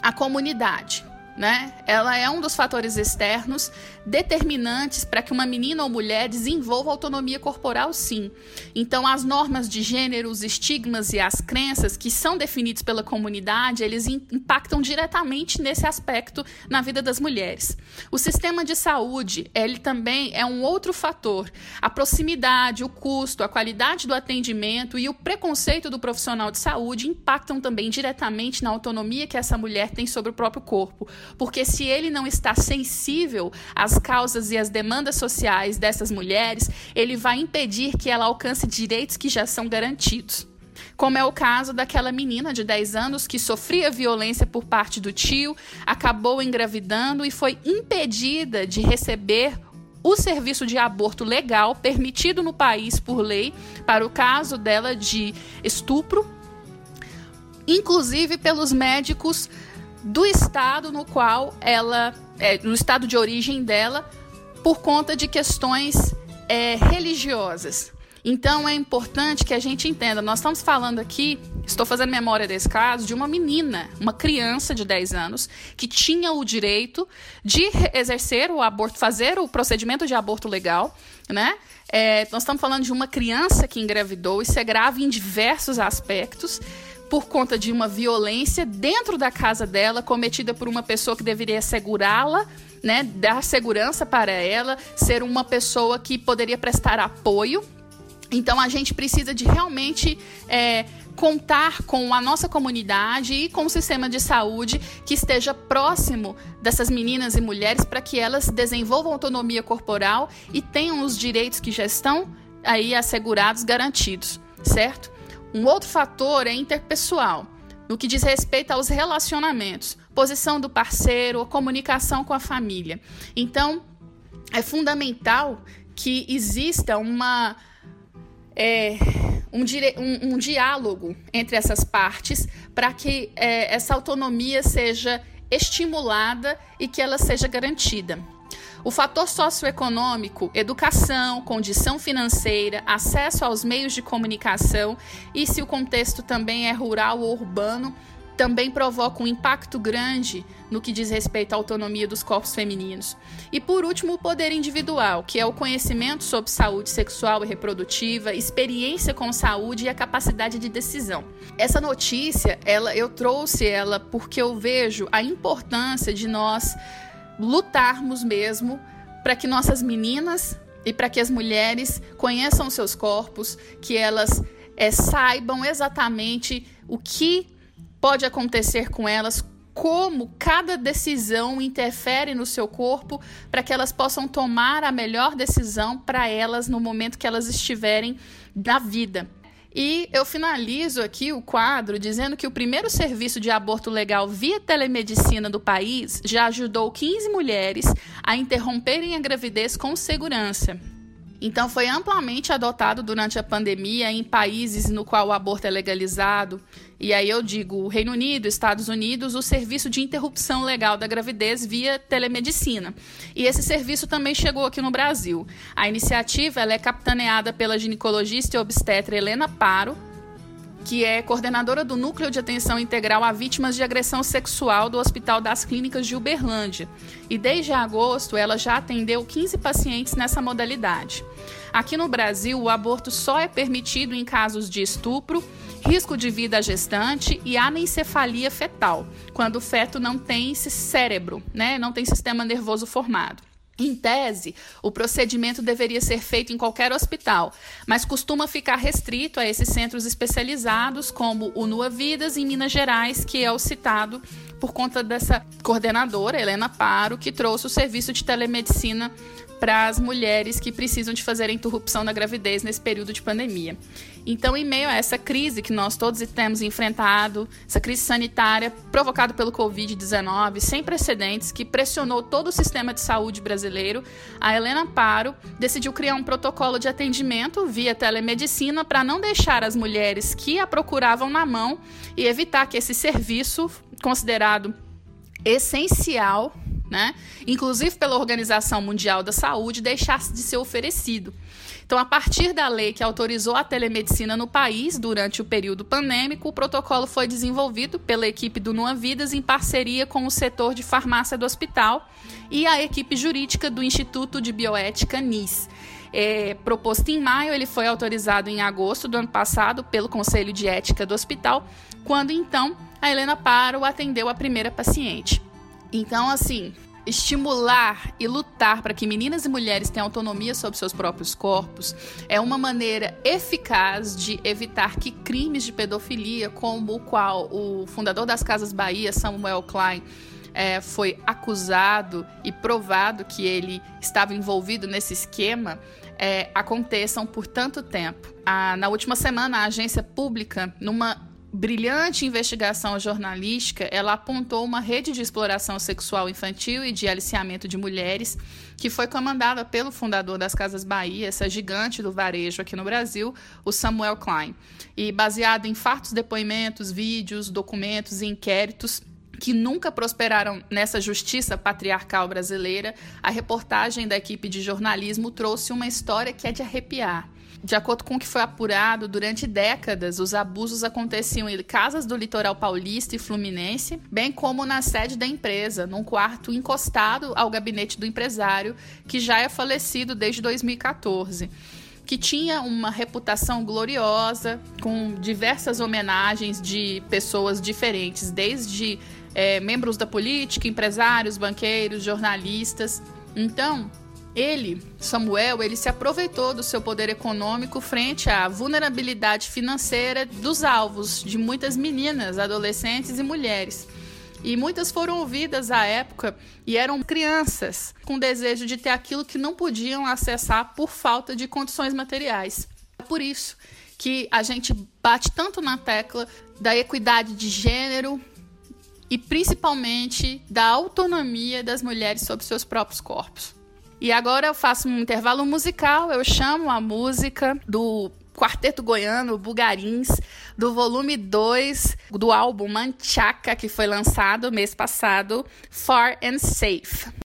A comunidade né? Ela é um dos fatores externos determinantes para que uma menina ou mulher desenvolva autonomia corporal, sim. Então, as normas de gênero, os estigmas e as crenças que são definidos pela comunidade, eles impactam diretamente nesse aspecto na vida das mulheres. O sistema de saúde, ele também é um outro fator. A proximidade, o custo, a qualidade do atendimento e o preconceito do profissional de saúde impactam também diretamente na autonomia que essa mulher tem sobre o próprio corpo porque se ele não está sensível às causas e às demandas sociais dessas mulheres, ele vai impedir que ela alcance direitos que já são garantidos. Como é o caso daquela menina de 10 anos que sofria violência por parte do tio, acabou engravidando e foi impedida de receber o serviço de aborto legal permitido no país por lei para o caso dela de estupro, inclusive pelos médicos do estado no qual ela, é, no estado de origem dela, por conta de questões é, religiosas. Então é importante que a gente entenda. Nós estamos falando aqui, estou fazendo memória desse caso, de uma menina, uma criança de 10 anos, que tinha o direito de exercer o aborto, fazer o procedimento de aborto legal, né? É, nós estamos falando de uma criança que engravidou, isso é grave em diversos aspectos por conta de uma violência dentro da casa dela, cometida por uma pessoa que deveria segurá-la, né, dar segurança para ela, ser uma pessoa que poderia prestar apoio. Então a gente precisa de realmente é, contar com a nossa comunidade e com o sistema de saúde que esteja próximo dessas meninas e mulheres para que elas desenvolvam autonomia corporal e tenham os direitos que já estão aí assegurados, garantidos, certo? Um outro fator é interpessoal, no que diz respeito aos relacionamentos, posição do parceiro, a comunicação com a família. Então, é fundamental que exista uma é, um, um, um, diálogo entre essas partes para que é, essa autonomia seja estimulada e que ela seja garantida. O fator socioeconômico, educação, condição financeira, acesso aos meios de comunicação e se o contexto também é rural ou urbano, também provoca um impacto grande no que diz respeito à autonomia dos corpos femininos. E por último, o poder individual, que é o conhecimento sobre saúde sexual e reprodutiva, experiência com saúde e a capacidade de decisão. Essa notícia, ela eu trouxe ela porque eu vejo a importância de nós lutarmos mesmo para que nossas meninas e para que as mulheres conheçam seus corpos, que elas é, saibam exatamente o que pode acontecer com elas, como cada decisão interfere no seu corpo, para que elas possam tomar a melhor decisão para elas no momento que elas estiverem na vida. E eu finalizo aqui o quadro dizendo que o primeiro serviço de aborto legal via telemedicina do país já ajudou 15 mulheres a interromperem a gravidez com segurança. Então, foi amplamente adotado durante a pandemia em países no qual o aborto é legalizado. E aí eu digo, Reino Unido, Estados Unidos, o serviço de interrupção legal da gravidez via telemedicina. E esse serviço também chegou aqui no Brasil. A iniciativa é capitaneada pela ginecologista e obstetra Helena Paro, que é coordenadora do Núcleo de Atenção Integral a Vítimas de Agressão Sexual do Hospital das Clínicas de Uberlândia. E desde agosto, ela já atendeu 15 pacientes nessa modalidade. Aqui no Brasil, o aborto só é permitido em casos de estupro, risco de vida gestante e anencefalia fetal, quando o feto não tem cérebro, né? não tem sistema nervoso formado. Em tese, o procedimento deveria ser feito em qualquer hospital, mas costuma ficar restrito a esses centros especializados, como o Nua Vidas, em Minas Gerais, que é o citado por conta dessa coordenadora, Helena Paro, que trouxe o serviço de telemedicina para as mulheres que precisam de fazer a interrupção da gravidez nesse período de pandemia. Então, em meio a essa crise que nós todos temos enfrentado, essa crise sanitária provocada pelo Covid-19, sem precedentes, que pressionou todo o sistema de saúde brasileiro, a Helena Paro decidiu criar um protocolo de atendimento via telemedicina para não deixar as mulheres que a procuravam na mão e evitar que esse serviço, considerado essencial, né, inclusive pela Organização Mundial da Saúde, deixasse de ser oferecido. Então, a partir da lei que autorizou a telemedicina no país durante o período pandêmico, o protocolo foi desenvolvido pela equipe do Nua Vidas em parceria com o setor de farmácia do hospital e a equipe jurídica do Instituto de Bioética NIS. É, proposto em maio, ele foi autorizado em agosto do ano passado pelo Conselho de Ética do hospital, quando então a Helena Paro atendeu a primeira paciente. Então, assim, estimular e lutar para que meninas e mulheres tenham autonomia sobre seus próprios corpos é uma maneira eficaz de evitar que crimes de pedofilia, como o qual o fundador das Casas Bahia, Samuel Klein, é, foi acusado e provado que ele estava envolvido nesse esquema, é, aconteçam por tanto tempo. A, na última semana, a agência pública, numa brilhante investigação jornalística, ela apontou uma rede de exploração sexual infantil e de aliciamento de mulheres que foi comandada pelo fundador das Casas Bahia, essa gigante do varejo aqui no Brasil, o Samuel Klein. E baseado em fartos depoimentos, vídeos, documentos e inquéritos, que nunca prosperaram nessa justiça patriarcal brasileira, a reportagem da equipe de jornalismo trouxe uma história que é de arrepiar. De acordo com o que foi apurado, durante décadas os abusos aconteciam em casas do litoral paulista e fluminense, bem como na sede da empresa, num quarto encostado ao gabinete do empresário, que já é falecido desde 2014 que tinha uma reputação gloriosa, com diversas homenagens de pessoas diferentes, desde é, membros da política, empresários, banqueiros, jornalistas. Então, ele, Samuel, ele se aproveitou do seu poder econômico frente à vulnerabilidade financeira dos alvos de muitas meninas, adolescentes e mulheres. E muitas foram ouvidas à época e eram crianças com desejo de ter aquilo que não podiam acessar por falta de condições materiais. É por isso que a gente bate tanto na tecla da equidade de gênero e principalmente da autonomia das mulheres sobre seus próprios corpos. E agora eu faço um intervalo musical, eu chamo a música do Quarteto Goiano Bugarins, do volume 2 do álbum Manchaca, que foi lançado mês passado, Far and Safe.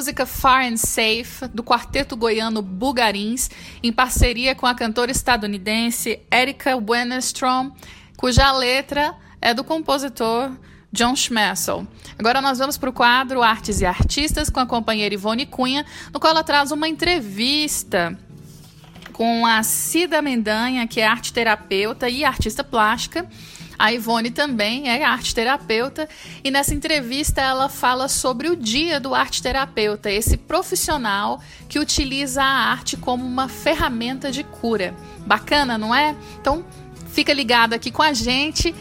Música Far and Safe, do quarteto goiano Bugarins, em parceria com a cantora estadunidense Erika Wennerstrom, cuja letra é do compositor John Schmessel. Agora nós vamos para o quadro Artes e Artistas com a companheira Ivone Cunha, no qual ela traz uma entrevista com a Cida Mendanha, que é arte terapeuta e artista plástica, a Ivone também é arte terapeuta e nessa entrevista ela fala sobre o dia do arte terapeuta, esse profissional que utiliza a arte como uma ferramenta de cura. Bacana, não é? Então fica ligado aqui com a gente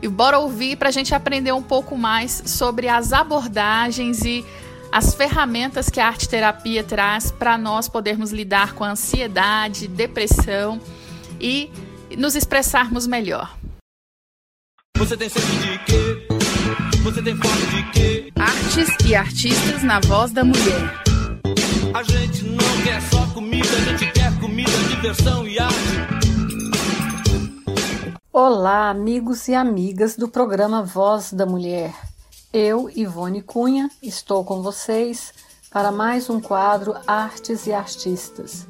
e bora ouvir para a gente aprender um pouco mais sobre as abordagens e as ferramentas que a arte terapia traz para nós podermos lidar com ansiedade, depressão e nos expressarmos melhor. Você tem sede de quê? Você tem fome de quê? Artes e artistas na voz da mulher. A gente não quer só comida, a gente quer comida, diversão e arte. Olá, amigos e amigas do programa Voz da Mulher. Eu, Ivone Cunha, estou com vocês para mais um quadro Artes e Artistas.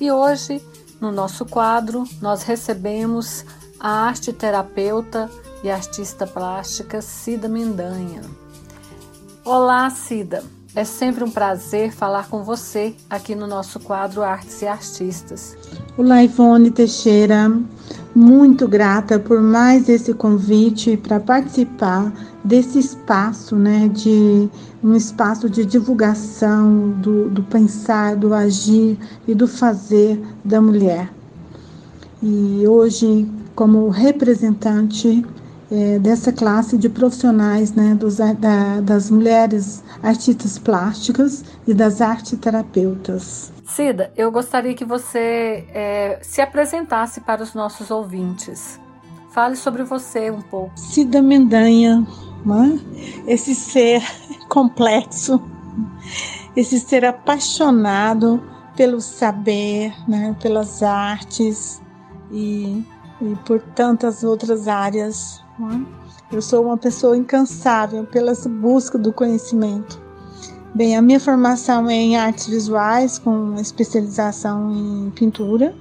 E hoje, no nosso quadro, nós recebemos a arte terapeuta e artista plástica Cida Mendanha. Olá, Cida. É sempre um prazer falar com você aqui no nosso quadro Artes e Artistas. Olá, Ivone Teixeira. Muito grata por mais esse convite para participar desse espaço, né, de um espaço de divulgação do, do pensar, do agir e do fazer da mulher. E hoje, como representante é, dessa classe de profissionais, né, dos, da, das mulheres artistas plásticas e das arte terapeutas. Cida, eu gostaria que você é, se apresentasse para os nossos ouvintes. Fale sobre você um pouco. Cida Mendanha, né? esse ser complexo, esse ser apaixonado pelo saber, né? pelas artes e, e por tantas outras áreas? Eu sou uma pessoa incansável pela busca do conhecimento. Bem, a minha formação é em artes visuais, com especialização em pintura.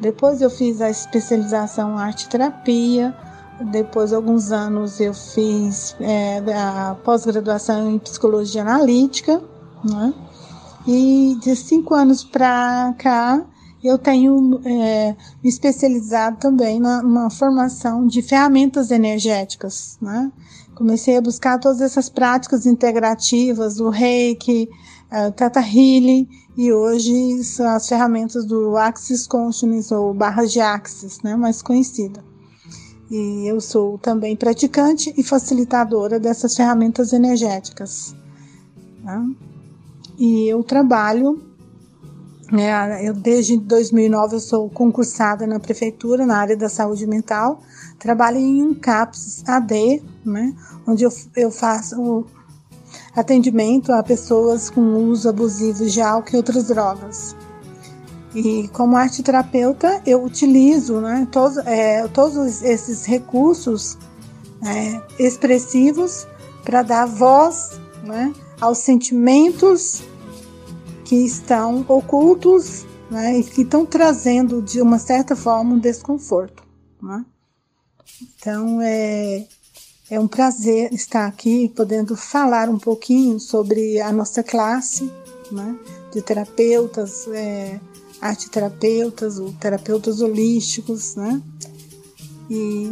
Depois eu fiz a especialização em arte terapia. Depois, alguns anos, eu fiz é, a pós-graduação em psicologia analítica. Né? E de cinco anos para cá, eu tenho é, me especializado também na, na, formação de ferramentas energéticas. Né? Comecei a buscar todas essas práticas integrativas, o reiki, uh, Tata Healing, e hoje são as ferramentas do Axis Consciousness, ou barra de Axis, né, mais conhecida. E eu sou também praticante e facilitadora dessas ferramentas energéticas. Né? E eu trabalho é, eu desde 2009 eu sou concursada na prefeitura na área da saúde mental. Trabalho em um CAPS AD, né, onde eu, eu faço atendimento a pessoas com uso abusivo de álcool e outras drogas. E como arte terapeuta, eu utilizo né, todos, é, todos esses recursos é, expressivos para dar voz né, aos sentimentos que estão ocultos né, e que estão trazendo, de uma certa forma, um desconforto. Né? Então, é, é um prazer estar aqui podendo falar um pouquinho sobre a nossa classe né, de terapeutas, é, arte terapeutas, ou terapeutas holísticos, né? E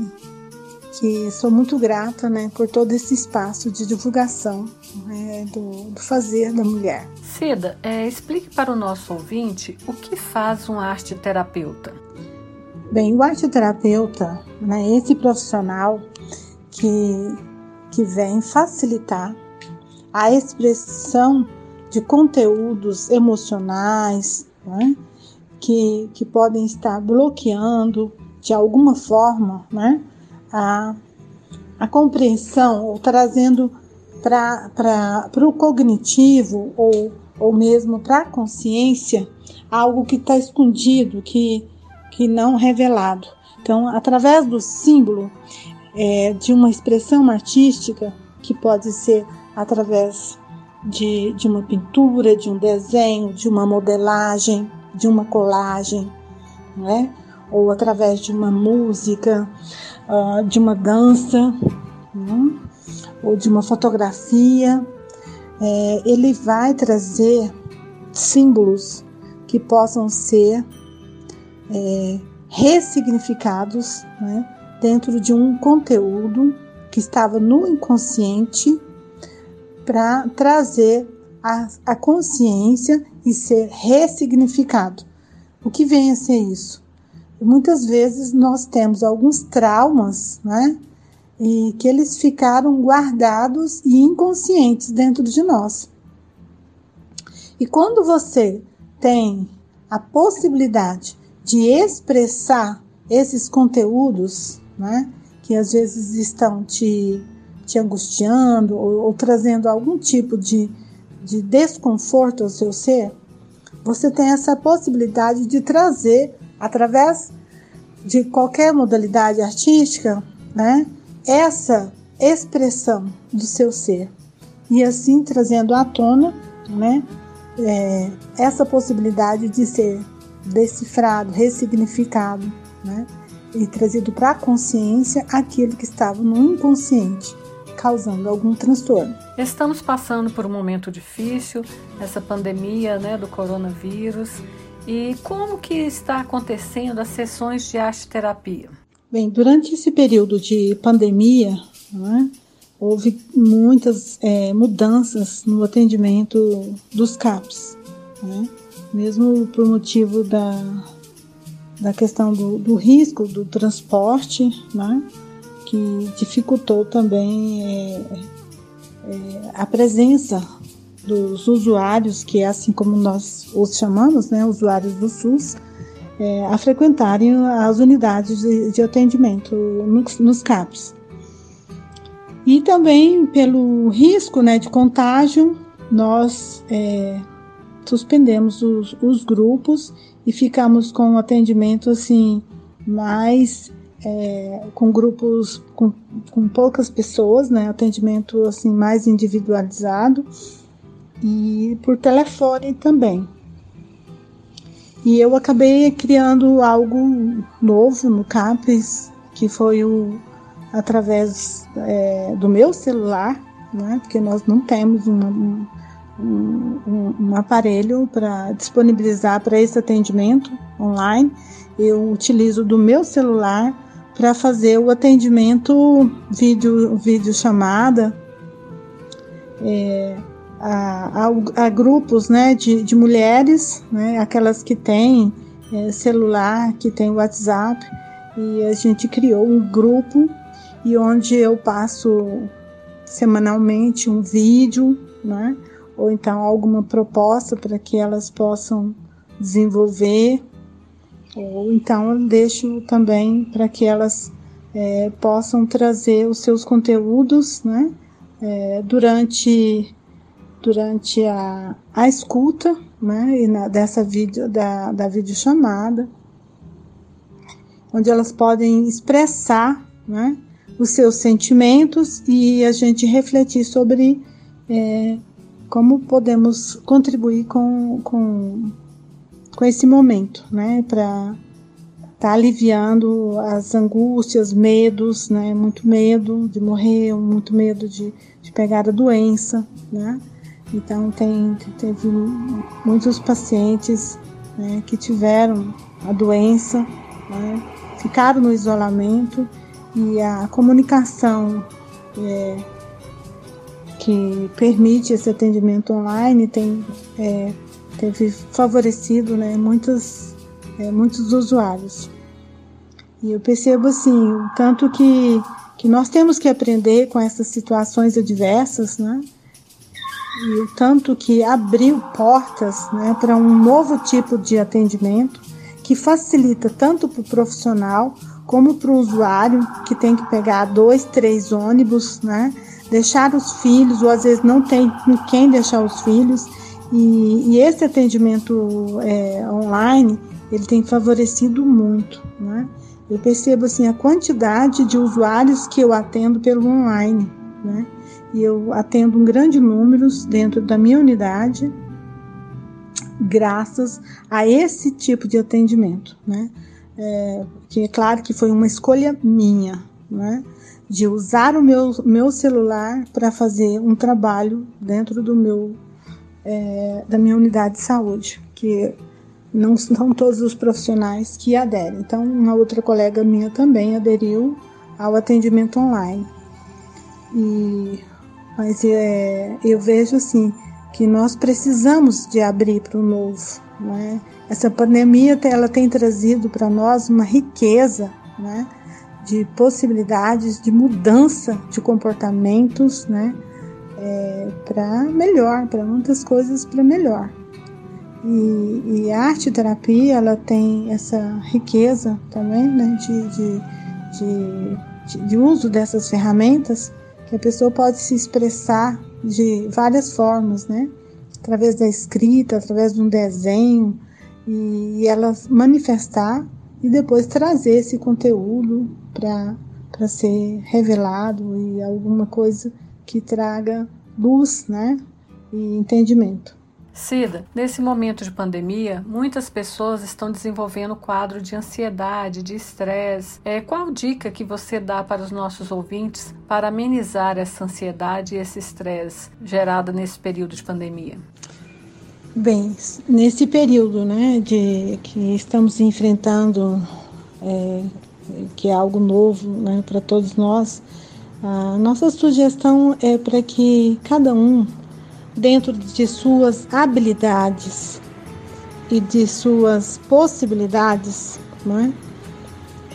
que sou muito grata né, por todo esse espaço de divulgação né, do, do, fazer da mulher. Cida, é, explique para o nosso ouvinte o que faz um arte terapeuta. Bem, o arte terapeuta né, é esse profissional que, que vem facilitar a expressão de conteúdos emocionais né, que, que podem estar bloqueando de alguma forma né, a, a compreensão ou trazendo para o cognitivo ou, ou mesmo para a consciência algo que está escondido, que, que não revelado. Então, através do símbolo é, de uma expressão artística, que pode ser através de, de uma pintura, de um desenho, de uma modelagem, de uma colagem, né? ou através de uma música, uh, de uma dança, né? ou de uma fotografia, é, ele vai trazer símbolos que possam ser é, ressignificados né, dentro de um conteúdo que estava no inconsciente para trazer a, a consciência e ser ressignificado. O que vem a ser isso? Muitas vezes nós temos alguns traumas, né? e que eles ficaram guardados e inconscientes dentro de nós. E quando você tem a possibilidade de expressar esses conteúdos, né, que às vezes estão te, te angustiando ou, ou trazendo algum tipo de, de desconforto ao seu ser, você tem essa possibilidade de trazer, através de qualquer modalidade artística, né, essa expressão do seu ser e assim trazendo à tona né, é, essa possibilidade de ser decifrado, ressignificado né, e trazido para a consciência aquilo que estava no inconsciente, causando algum transtorno. Estamos passando por um momento difícil, essa pandemia né, do coronavírus. E como que está acontecendo as sessões de arte terapia? Bem, durante esse período de pandemia, né, houve muitas é, mudanças no atendimento dos CAPs, né, mesmo por motivo da, da questão do, do risco do transporte, né, que dificultou também é, é, a presença dos usuários, que é assim como nós os chamamos, né, usuários do SUS, é, a frequentarem as unidades de, de atendimento nos, nos, CAPs. E também pelo risco né, de contágio, nós é, suspendemos os, os, grupos e ficamos com atendimento assim mais é, com grupos com, com poucas pessoas, né, atendimento assim mais individualizado e por telefone também. E eu acabei criando algo novo no CAPES, que foi o, através é, do meu celular, né? porque nós não temos uma, um, um aparelho para disponibilizar para esse atendimento online. Eu utilizo do meu celular para fazer o atendimento vídeo, vídeo chamada é, a, a, a, grupos né, de, de mulheres, né, aquelas que têm é, celular, que têm WhatsApp, e a gente criou um grupo e onde eu passo semanalmente um vídeo, né, ou então alguma proposta para que elas possam desenvolver, ou então eu deixo também para que elas é, possam trazer os seus conteúdos né, é, durante, durante a, a escuta né, e na, dessa vídeo, da, da videochamada, onde elas podem expressar né, os seus sentimentos e a gente refletir sobre é, como podemos contribuir com, com, com esse momento, né, para tá aliviando as angústias, medos, né, muito medo de morrer, muito medo de, de pegar a doença, né, então tem teve muitos pacientes né, que tiveram a doença, né, ficaram no isolamento e a comunicação é, que permite esse atendimento online tem é, teve favorecido né, muitos, é, muitos usuários. E eu percebo assim, o tanto que, que nós temos que aprender com essas situações adversas, né? E o tanto que abriu portas né, para um novo tipo de atendimento que facilita tanto para o profissional como para o usuário que tem que pegar dois, três ônibus, né? deixar os filhos, ou às vezes não tem quem deixar os filhos. E, e esse atendimento é, online, ele tem favorecido muito, né? Eu percebo assim a quantidade de usuários que eu atendo pelo online, né? E eu atendo um grande número dentro da minha unidade, graças a esse tipo de atendimento, né? É, que é claro que foi uma escolha minha, né? de usar o meu, meu celular para fazer um trabalho dentro do meu é, da minha unidade de saúde, que não são todos os profissionais que aderem. Então, uma outra colega minha também aderiu ao atendimento online. E, mas é, eu vejo assim que nós precisamos de abrir para o novo. Né? Essa pandemia ela tem trazido para nós uma riqueza, né? de possibilidades de mudança de comportamentos, né? É, para melhor, para muitas coisas para melhor. E, e, a arte terapia ela tem essa riqueza também né, de, de, de, de, uso dessas ferramentas que a pessoa pode se expressar de várias formas, né? Através da escrita, através de um desenho, e, ela manifestar e depois trazer esse conteúdo para ser revelado e alguma coisa que traga luz né, e entendimento. Cida, nesse momento de pandemia, muitas pessoas estão desenvolvendo quadro de ansiedade, de estresse. É, qual dica que você dá para os nossos ouvintes para amenizar essa ansiedade e esse estresse gerado nesse período de pandemia? Bem, nesse período né, de que estamos enfrentando, é, que é algo novo né, para todos nós, a nossa sugestão é para que cada um, dentro de suas habilidades e de suas possibilidades, né,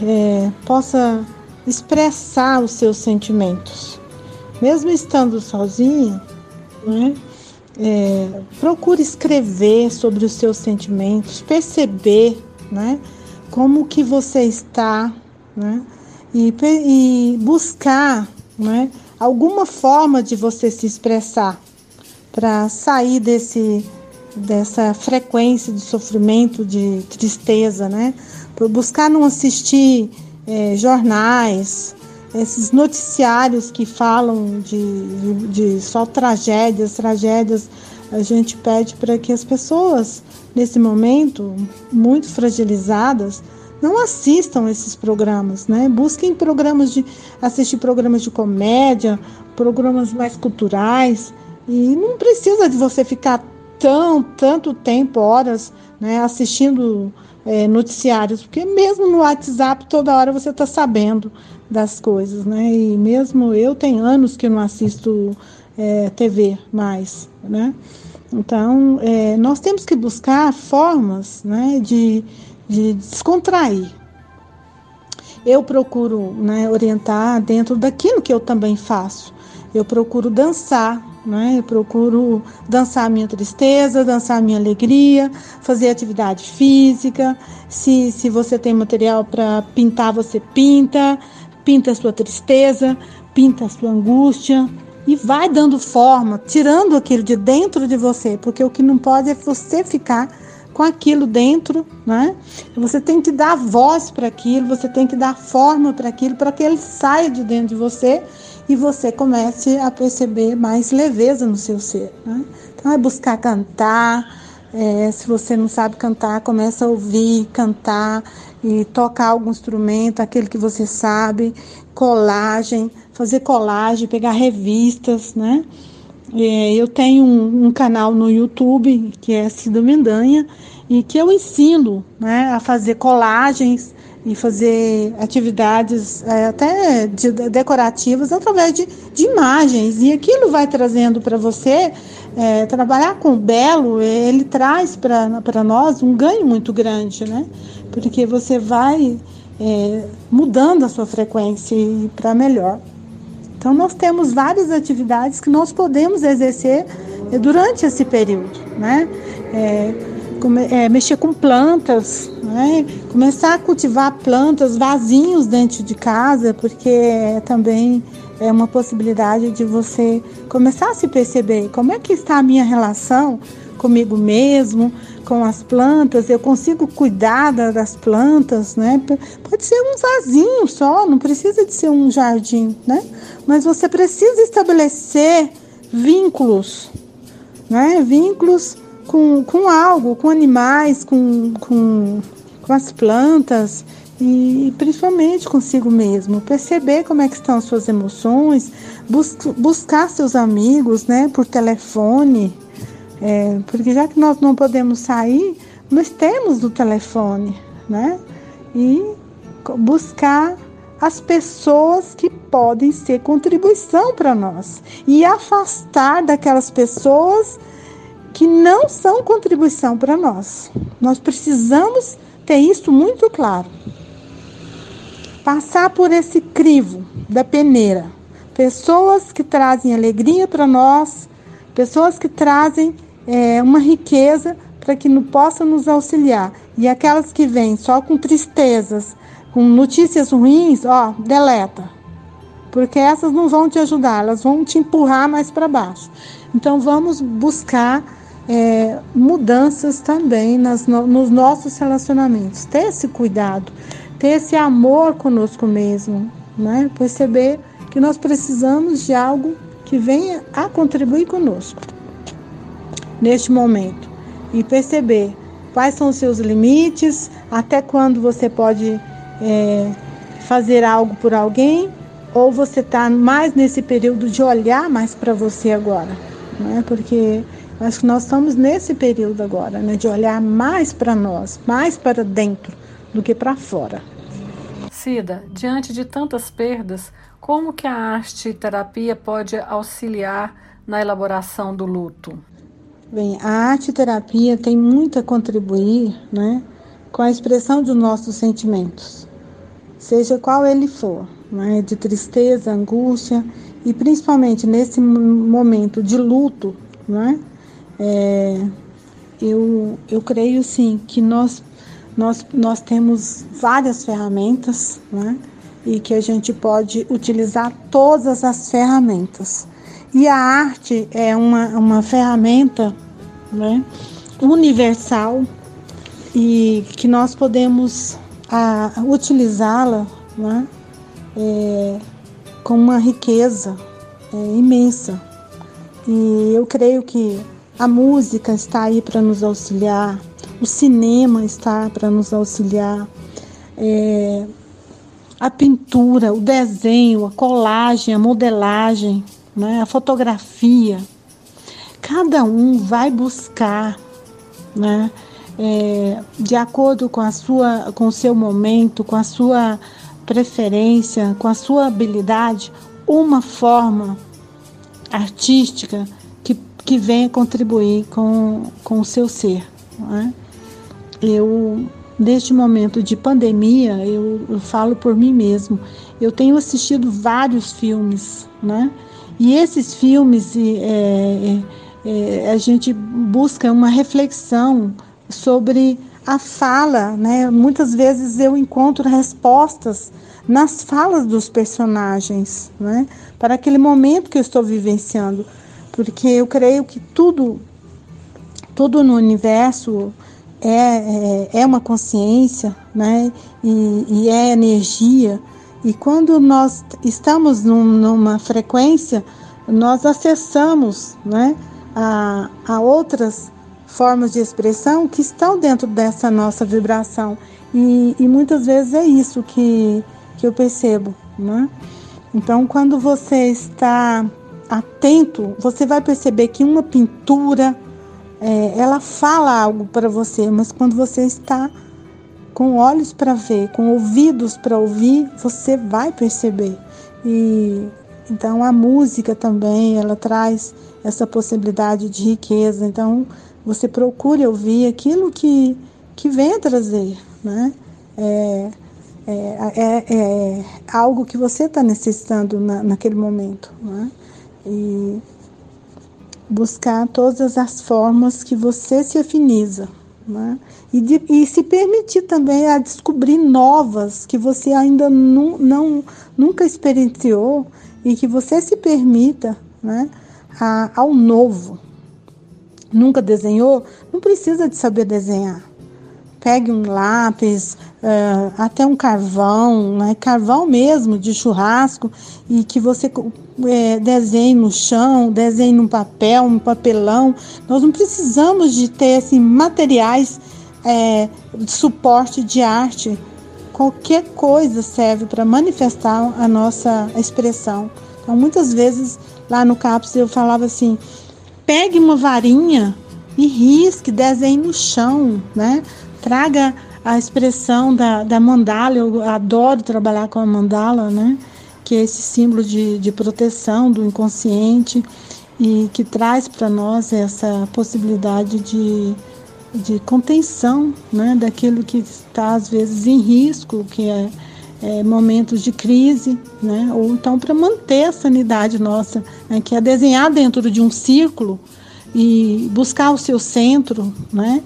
é, possa expressar os seus sentimentos. Mesmo estando sozinho, né, é, procure escrever sobre os seus sentimentos, perceber, né, como que você está, né, e, e buscar, né, alguma forma de você se expressar para sair desse dessa frequência de sofrimento, de tristeza, né? Por buscar não assistir é, jornais, esses noticiários que falam de, de, de só tragédias, tragédias, a gente pede para que as pessoas, nesse momento, muito fragilizadas, não assistam esses programas, né? Busquem programas de assistir programas de comédia, programas mais culturais, E não precisa de você ficar tão tanto tempo, horas, né, assistindo é, noticiários, porque mesmo no WhatsApp toda hora você está sabendo das coisas, né? E mesmo eu tenho anos que não assisto é, TV mais, né? Então é, nós temos que buscar formas, né, de, de descontrair. Eu procuro né, orientar dentro daquilo que eu também faço. Eu procuro dançar, né? Eu procuro dançar a minha tristeza, dançar a minha alegria, fazer atividade física. Se, se você tem material para pintar, você pinta, pinta a sua tristeza, pinta a sua angústia e vai dando forma, tirando aquilo de dentro de você, porque o que não pode é você ficar com aquilo dentro, né? Você tem que dar voz para aquilo, você tem que dar forma para aquilo, para que ele saia de dentro de você e você comece a perceber mais leveza no seu ser. Né? Então é buscar cantar. É, se você não sabe cantar, começa a ouvir, cantar e tocar algum instrumento, aquele que você sabe, colagem, fazer colagem, pegar revistas, né? É, eu tenho um, um, canal no YouTube que é Cida Mendanha e que eu ensino né, a fazer colagens e fazer atividades é, até de, decorativas através de, de, imagens. E aquilo vai trazendo para você, é, trabalhar com o belo, ele traz para nós um ganho muito grande, né? Porque você vai é, mudando a sua frequência para melhor. Então, nós temos várias atividades que nós podemos exercer durante esse período, né? É, é, mexer com plantas, né? começar a cultivar plantas, vasinhos dentro de casa, porque também é uma possibilidade de você começar a se perceber como é que está a minha relação comigo mesmo, com as plantas, eu consigo cuidar das plantas, né? Pode ser um vasinho só, não precisa de ser um jardim, né? Mas você precisa estabelecer vínculos, né? Vínculos com, com algo, com animais, com, com, com as plantas e principalmente consigo mesmo. Perceber como é que estão as suas emoções, bus buscar seus amigos né, por telefone, é, porque já que nós não podemos sair, nós temos o telefone, né? E buscar as pessoas que podem ser contribuição para nós e afastar daquelas pessoas que não são contribuição para nós. Nós precisamos ter isso muito claro. Passar por esse crivo da peneira. Pessoas que trazem alegria para nós, pessoas que trazem é, uma riqueza para que possam nos auxiliar. E aquelas que vêm só com tristezas, com notícias ruins, ó, deleta. Porque essas não vão te ajudar, elas vão te empurrar mais para baixo. Então vamos buscar é, mudanças também nas, nos nossos relacionamentos. Ter esse cuidado, ter esse amor conosco mesmo, né? perceber que nós precisamos de algo que venha a contribuir conosco neste momento e perceber quais são os seus limites, até quando você pode é, fazer algo por alguém, ou você está mais nesse período de olhar mais para você agora, né? porque Acho que nós estamos nesse período agora, né, de olhar mais para nós, mais para dentro do que para fora. Cida, diante de tantas perdas, como que a arte terapia pode auxiliar na elaboração do luto? Bem, a arte terapia tem muito a contribuir, né, com a expressão dos nossos sentimentos, seja qual ele for, né, de tristeza, angústia e principalmente nesse momento de luto, né, é, eu, eu creio sim que nós, nós, nós temos várias ferramentas né, e que a gente pode utilizar todas as ferramentas. E a arte é uma, uma ferramenta né, universal e que nós podemos utilizá-la né, é, com uma riqueza é, imensa. E eu creio que a música está aí para nos auxiliar, o cinema está para nos auxiliar, é, a pintura, o desenho, a colagem, a modelagem, né, a fotografia. cada um vai buscar, né? É, de acordo com a sua, com o seu momento, com a sua preferência, com a sua habilidade, uma forma artística que, venha contribuir com, com o seu ser. Né? Eu, neste momento de pandemia, eu, eu falo por mim mesmo, eu tenho assistido vários filmes, né? E esses filmes, é, é, é, a gente busca uma reflexão sobre a fala, né? Muitas vezes eu encontro respostas nas falas dos personagens, né? Para aquele momento que eu estou vivenciando, porque eu creio que tudo, tudo no universo é, é, é uma consciência, né? E, e, é energia. E quando nós estamos num, numa frequência, nós acessamos, né? A, a outras formas de expressão que estão dentro dessa nossa vibração. E, e muitas vezes é isso que, que eu percebo. Né? Então, quando você está atento, você vai perceber que uma pintura é, ela fala algo para você, mas quando você está com olhos para ver, com ouvidos para ouvir, você vai perceber. E então a música também ela traz essa possibilidade de riqueza. Então você procure ouvir aquilo que, que vem trazer, né? É, é, é, é algo que você está necessitando na, naquele momento, né? E buscar todas as formas que você se afiniza, né? E, de, e se permitir também a descobrir novas que você ainda não, não nunca experienciou e que você se permita, né? A, ao novo, nunca desenhou, não precisa de saber desenhar. Pegue um lápis, uh, até um carvão, né? carvão mesmo de churrasco, e que você é, desenhe no chão, desenhe no papel, um papelão. Nós não precisamos de ter assim, materiais é, de suporte de arte. Qualquer coisa serve para manifestar a nossa expressão. Então, muitas vezes lá no CAPS eu falava assim: pegue uma varinha e risque, desenhe no chão, né? Traga a expressão da, da mandala, eu adoro trabalhar com a mandala, né? Que é esse símbolo de, de proteção do inconsciente e que traz para nós essa possibilidade de, de contenção, né? Daquilo que está às vezes em risco, que é é, momentos de crise, né? ou então para manter a sanidade nossa, né? que é desenhar dentro de um círculo e buscar o seu centro, né?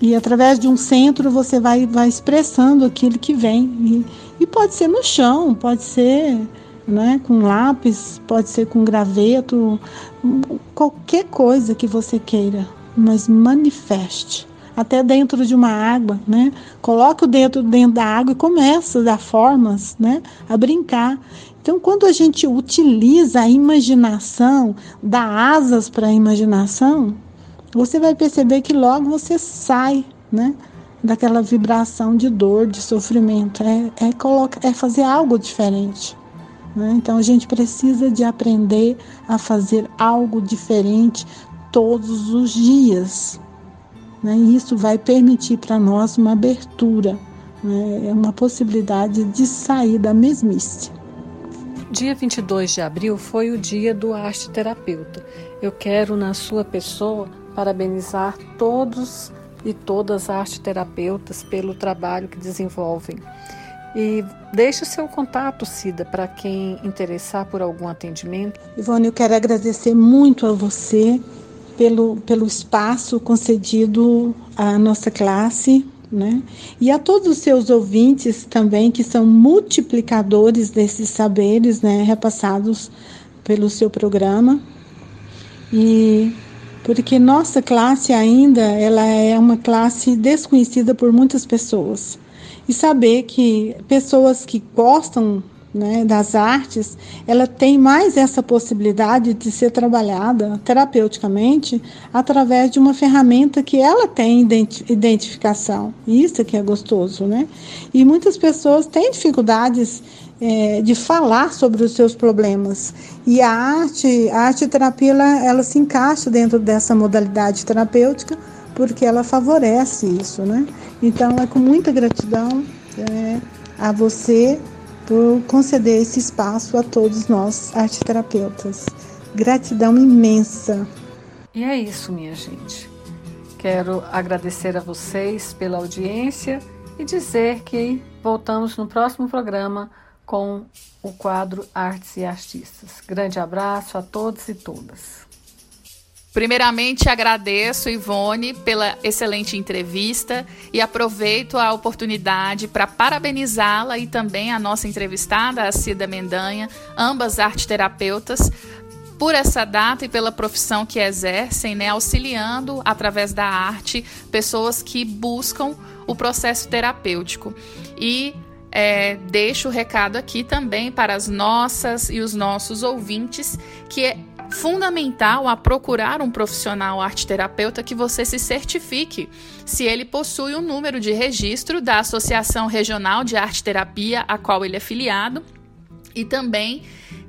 E através de um centro você vai, vai expressando aquilo que vem. E, e pode ser no chão, pode ser né, com lápis, pode ser com graveto, qualquer coisa que você queira, mas manifeste até dentro de uma água, né? Coloca o dedo dentro da água e começa a dar formas, né? A brincar. Então, quando a gente utiliza a imaginação, dá asas para a imaginação, você vai perceber que logo você sai, né? Daquela vibração de dor, de sofrimento. É, é, colocar, é fazer algo diferente. Né? Então, a gente precisa de aprender a fazer algo diferente todos os dias. Né? E isso vai permitir para nós uma abertura, né? uma possibilidade de sair da mesmice. Dia 22 de abril foi o dia do arte terapeuta. Eu quero, na sua pessoa, parabenizar todos e todas as arte terapeutas pelo trabalho que desenvolvem. E deixe o seu contato, Cida, para quem interessar por algum atendimento. Ivone, eu quero agradecer muito a você pelo, pelo espaço concedido à nossa classe, né? E a todos os seus ouvintes também, que são multiplicadores desses saberes, né, repassados pelo seu programa. E porque nossa classe ainda ela é uma classe desconhecida por muitas pessoas. E saber que pessoas que gostam né, das artes, ela tem mais essa possibilidade de ser trabalhada terapeuticamente através de uma ferramenta que ela tem identificação. Isso que é gostoso, né? E muitas pessoas têm dificuldades é, de falar sobre os seus problemas. E a arte, a arte terapia, ela, ela se encaixa dentro dessa modalidade terapêutica porque ela favorece isso, né? Então é com muita gratidão é, a você por conceder esse espaço a todos nós, arteterapeutas. Gratidão imensa. E é isso, minha gente. Quero agradecer a vocês pela audiência e dizer que voltamos no próximo programa com o quadro Artes e Artistas. Grande abraço a todos e todas. Primeiramente, agradeço, Ivone, pela excelente entrevista e aproveito a oportunidade para parabenizá-la e também a nossa entrevistada, a Cida Mendanha, ambas arte terapeutas, por essa data e pela profissão que exercem, né, auxiliando através da arte pessoas que buscam o processo terapêutico. E é, deixo o recado aqui também para as nossas e os nossos ouvintes que é fundamental a procurar um profissional arte-terapeuta que você se certifique se ele possui um número de registro da Associação Regional de Arte Terapia a qual ele é filiado e também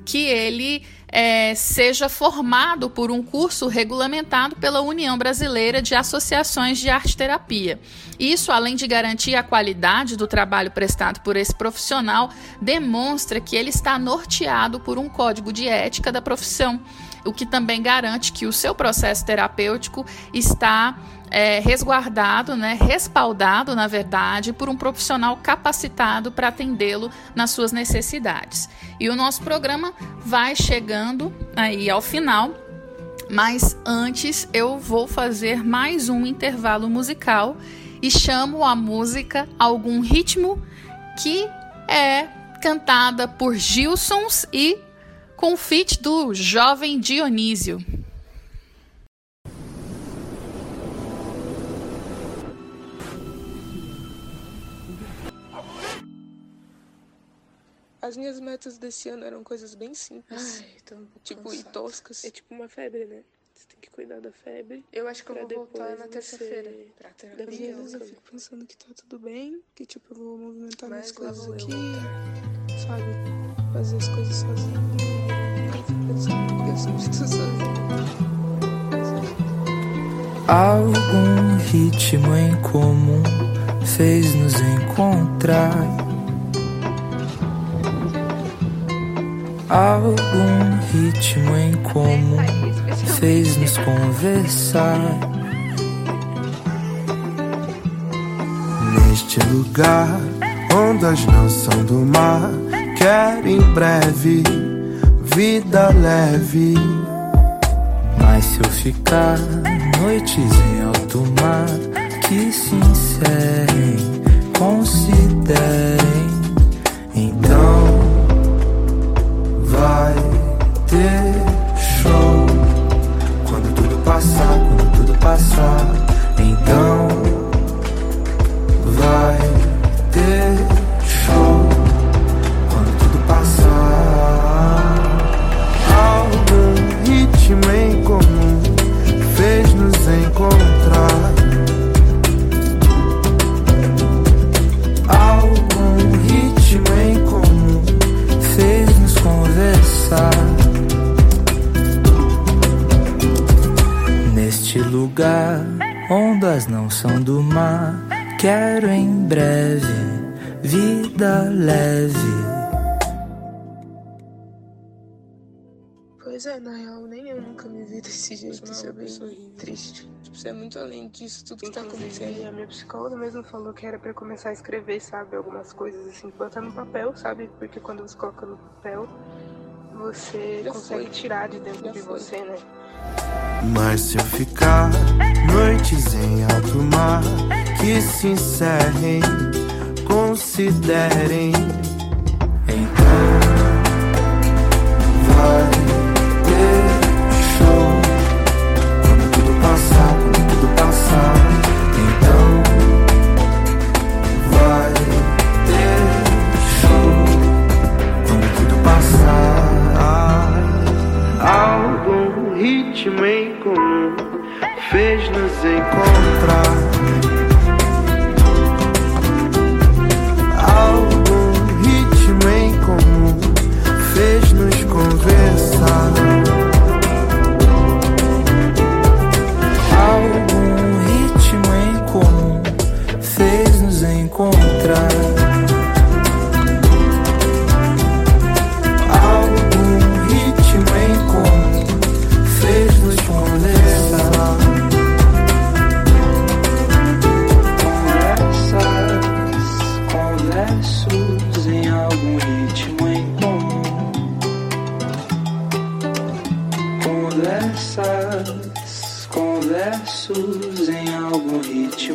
que ele é, seja formado por um curso regulamentado pela União Brasileira de Associações de Arte Terapia. Isso, além de garantir a qualidade do trabalho prestado por esse profissional, demonstra que ele está norteado por um código de ética da profissão, o que também garante que o seu processo terapêutico está é, resguardado, né, respaldado, na verdade, por um profissional capacitado para atendê-lo nas suas necessidades. E o nosso programa vai chegando aí ao final, mas antes eu vou fazer mais um intervalo musical e chamo a música Algum Ritmo, que é cantada por Gilsons e com feat do jovem Dionísio. As minhas metas desse ano eram coisas bem simples. Ai, tô um tipo, cansada. e toscas. É tipo uma febre, né? Você tem que cuidar da febre. Eu acho que eu vou voltar na terça-feira pra Às terapia. vezes eu fico pensando que tá tudo bem, que tipo, eu vou movimentar Mas minhas coisas aqui, voltar. sabe? Fazer as coisas sozinho. Eu fico pensando que eu sempre estou sozinha. Algum ritmo em comum fez nos encontrar. Algum ritmo em comum fez nos conversar. Neste lugar, ondas não são do mar. Quero em breve vida leve. Mas se eu ficar noites em alto mar que se encerrem, considerem, então vai ter show. Quando tudo passar, quando tudo passar, então vai ter lugar, ondas não são do mar. Quero em breve vida leve. Pois é, na real, nem eu nunca me vi desse jeito. não Isso é é bem triste. Tipo, você é muito além disso, tudo que tá acontecendo. a minha psicóloga mesmo falou que era pra eu começar a escrever, sabe? Algumas coisas assim, botar no papel, sabe? Porque quando você coloca no papel, você Já consegue foi. tirar de dentro Já de foi. você, né? Mas se eu ficar noites em alto mar que se encerrem, considerem. Então vai ter show quando tudo passar, ritmo em comum fez nos encontrar.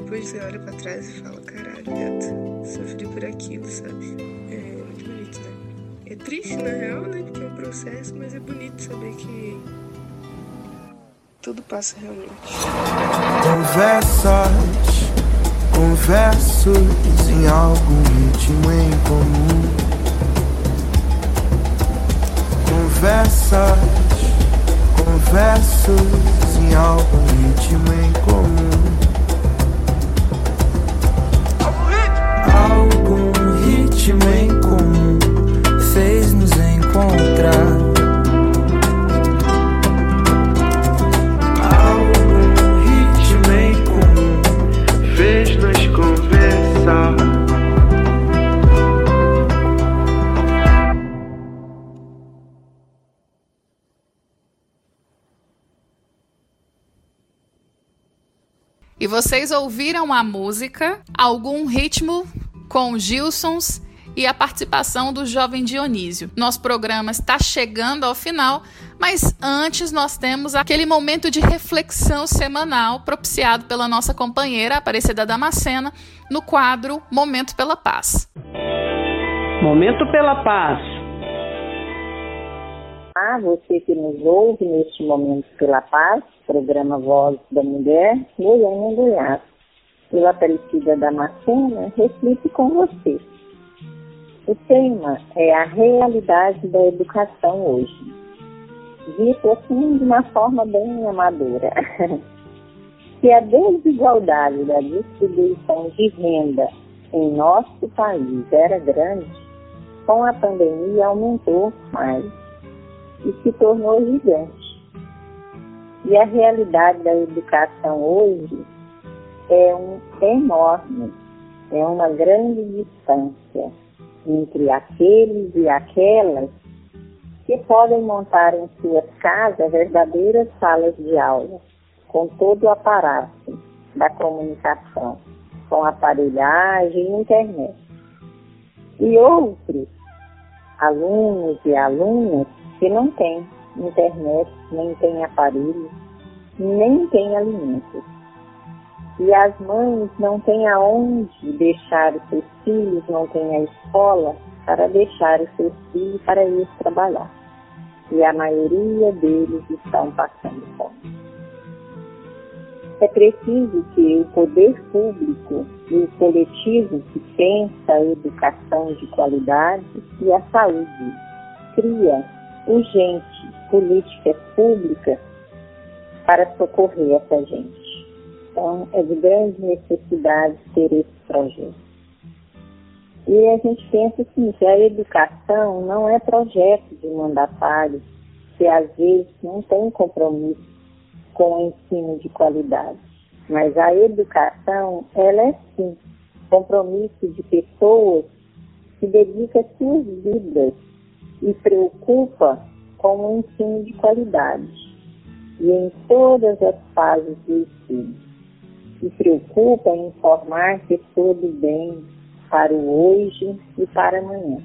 depois você olha pra trás e fala, caralho, gato, sofri por aquilo, sabe? É muito bonito, né? É triste, na real, né? Porque é um processo, mas é bonito saber que tudo passa realmente. Conversas, conversos em algum ritmo em comum. Conversas, conversos em algum ritmo em comum. Ritmo em comum fez nos encontrar. E vocês ouviram a música, algum ritmo com Gilsons e a participação do jovem Dionísio. Nosso programa está chegando ao final, mas antes nós temos aquele momento de reflexão semanal propiciado pela nossa companheira Aparecida Damascena no quadro Momento pela Paz. Momento pela Paz. Ah, você que nos ouve neste Momento pela Paz, programa Voz da Mulher, Goiânia, Goiás. Eu, Aparecida Damascena, reflito com você. O tema é a realidade da educação hoje. Dito assim de uma forma bem amadora. Se a desigualdade da distribuição de renda em nosso país era grande, com a pandemia aumentou mais e se tornou gigante. E a realidade da educação hoje é um enorme, é uma grande distância entre aqueles e aquelas que podem montar em suas casas verdadeiras salas de aula, com todo o aparato da comunicação, com aparelhagem e internet. E outros alunos e alunas que não têm internet, nem tem aparelho, nem tem alimentos. E as mães não têm aonde deixar os seus filhos, não têm a escola para deixar os seus filhos para ir trabalhar. E a maioria deles estão passando fome. É preciso que o poder público e o coletivo que pensa a educação de qualidade e a saúde cria urgente políticas públicas para socorrer essa gente. Então, é de grande necessidade ter esse projeto. E a gente pensa assim, que a educação não é projeto de mandatário, que às vezes não tem compromisso com o ensino de qualidade. Mas a educação, ela é sim compromisso de pessoas que dedicam suas vidas e preocupa com um ensino de qualidade e em todas as fases do ensino. Se preocupa em formar pessoas do bem para o hoje e para amanhã.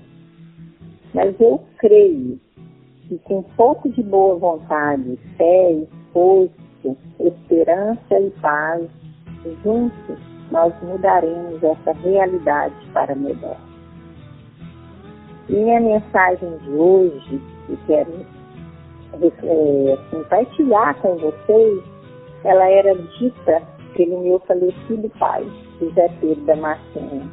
Mas eu creio que com um pouco de boa vontade, fé, esforço esperança e paz, juntos nós mudaremos essa realidade para melhor. Minha mensagem de hoje, que quero é, compartilhar com vocês, ela era dita pelo meu falecido pai, José Pedro Damasceno.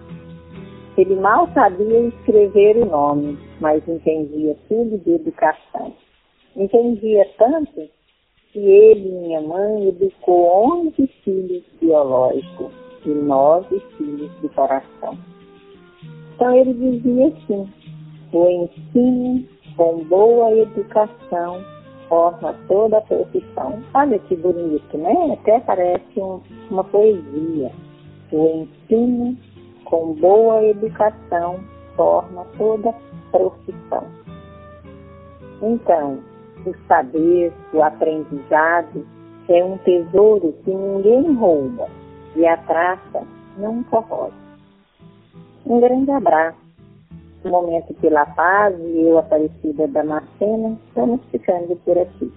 Ele mal sabia escrever o nome, mas entendia tudo de educação. Entendia tanto que ele e minha mãe educou 11 filhos biológicos e nove filhos do coração. Então ele dizia assim, o ensino com boa educação forma toda a profissão. Olha que bonito, né? Até parece um, uma poesia. O ensino com boa educação forma toda a profissão. Então, o saber, o aprendizado é um tesouro que ninguém rouba e a traça não corrói. Um grande abraço. Momento pela paz e eu, Aparecida Damascena, estamos ficando por aqui.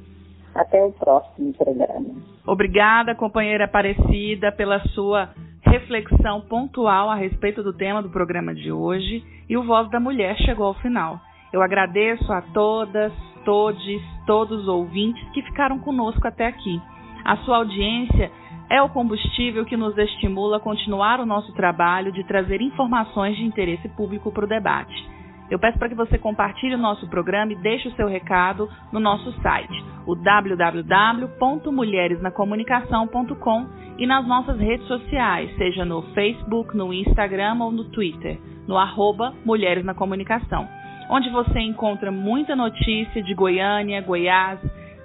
Até o próximo programa. Obrigada, companheira Aparecida, pela sua reflexão pontual a respeito do tema do programa de hoje e o Voz da Mulher chegou ao final. Eu agradeço a todas, todos, todos os ouvintes que ficaram conosco até aqui. A sua audiência é o combustível que nos estimula a continuar o nosso trabalho de trazer informações de interesse público para o debate. Eu peço para que você compartilhe o nosso programa e deixe o seu recado no nosso site, o www.mulheresnacomunicação.com e nas nossas redes sociais, seja no Facebook, no Instagram ou no Twitter, no arroba Mulheres na Comunicação, onde você encontra muita notícia de Goiânia, Goiás,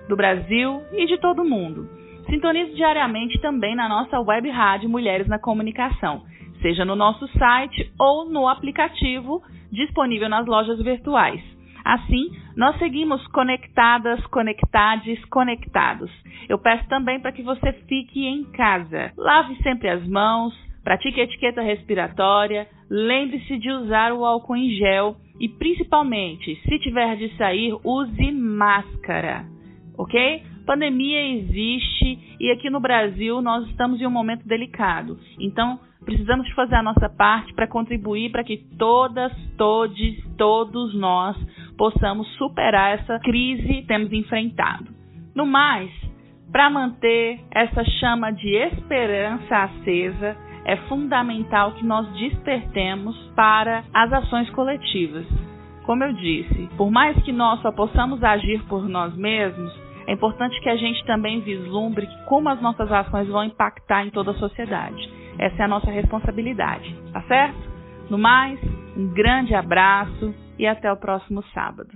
do Brasil e de todo mundo. Sintonize diariamente também na nossa web rádio Mulheres na Comunicação, seja no nosso site ou no aplicativo disponível nas lojas virtuais. Assim, nós seguimos conectadas, conectades, conectados. Eu peço também para que você fique em casa. Lave sempre as mãos, pratique a etiqueta respiratória, lembre-se de usar o álcool em gel e, principalmente, se tiver de sair, use máscara, ok? Pandemia existe e aqui no Brasil nós estamos em um momento delicado. Então, precisamos fazer a nossa parte para contribuir para que todas, todes, todos nós possamos superar essa crise que temos enfrentado. No mais, para manter essa chama de esperança acesa, é fundamental que nós despertemos para as ações coletivas. Como eu disse, por mais que nós só possamos agir por nós mesmos, é importante que a gente também vislumbre como as nossas ações vão impactar em toda a sociedade. Essa é a nossa responsabilidade, tá certo? No mais, um grande abraço e até o próximo sábado.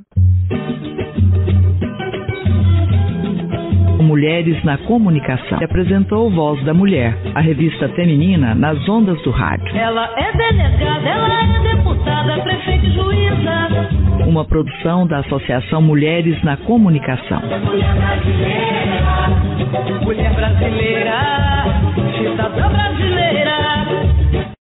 Mulheres na Comunicação. Que apresentou Voz da Mulher, a revista feminina nas ondas do rádio. Ela é delegada, ela é deputada, prefeita e juíza. Uma produção da Associação Mulheres na Comunicação. Mulher brasileira, mulher brasileira, cidadã brasileira.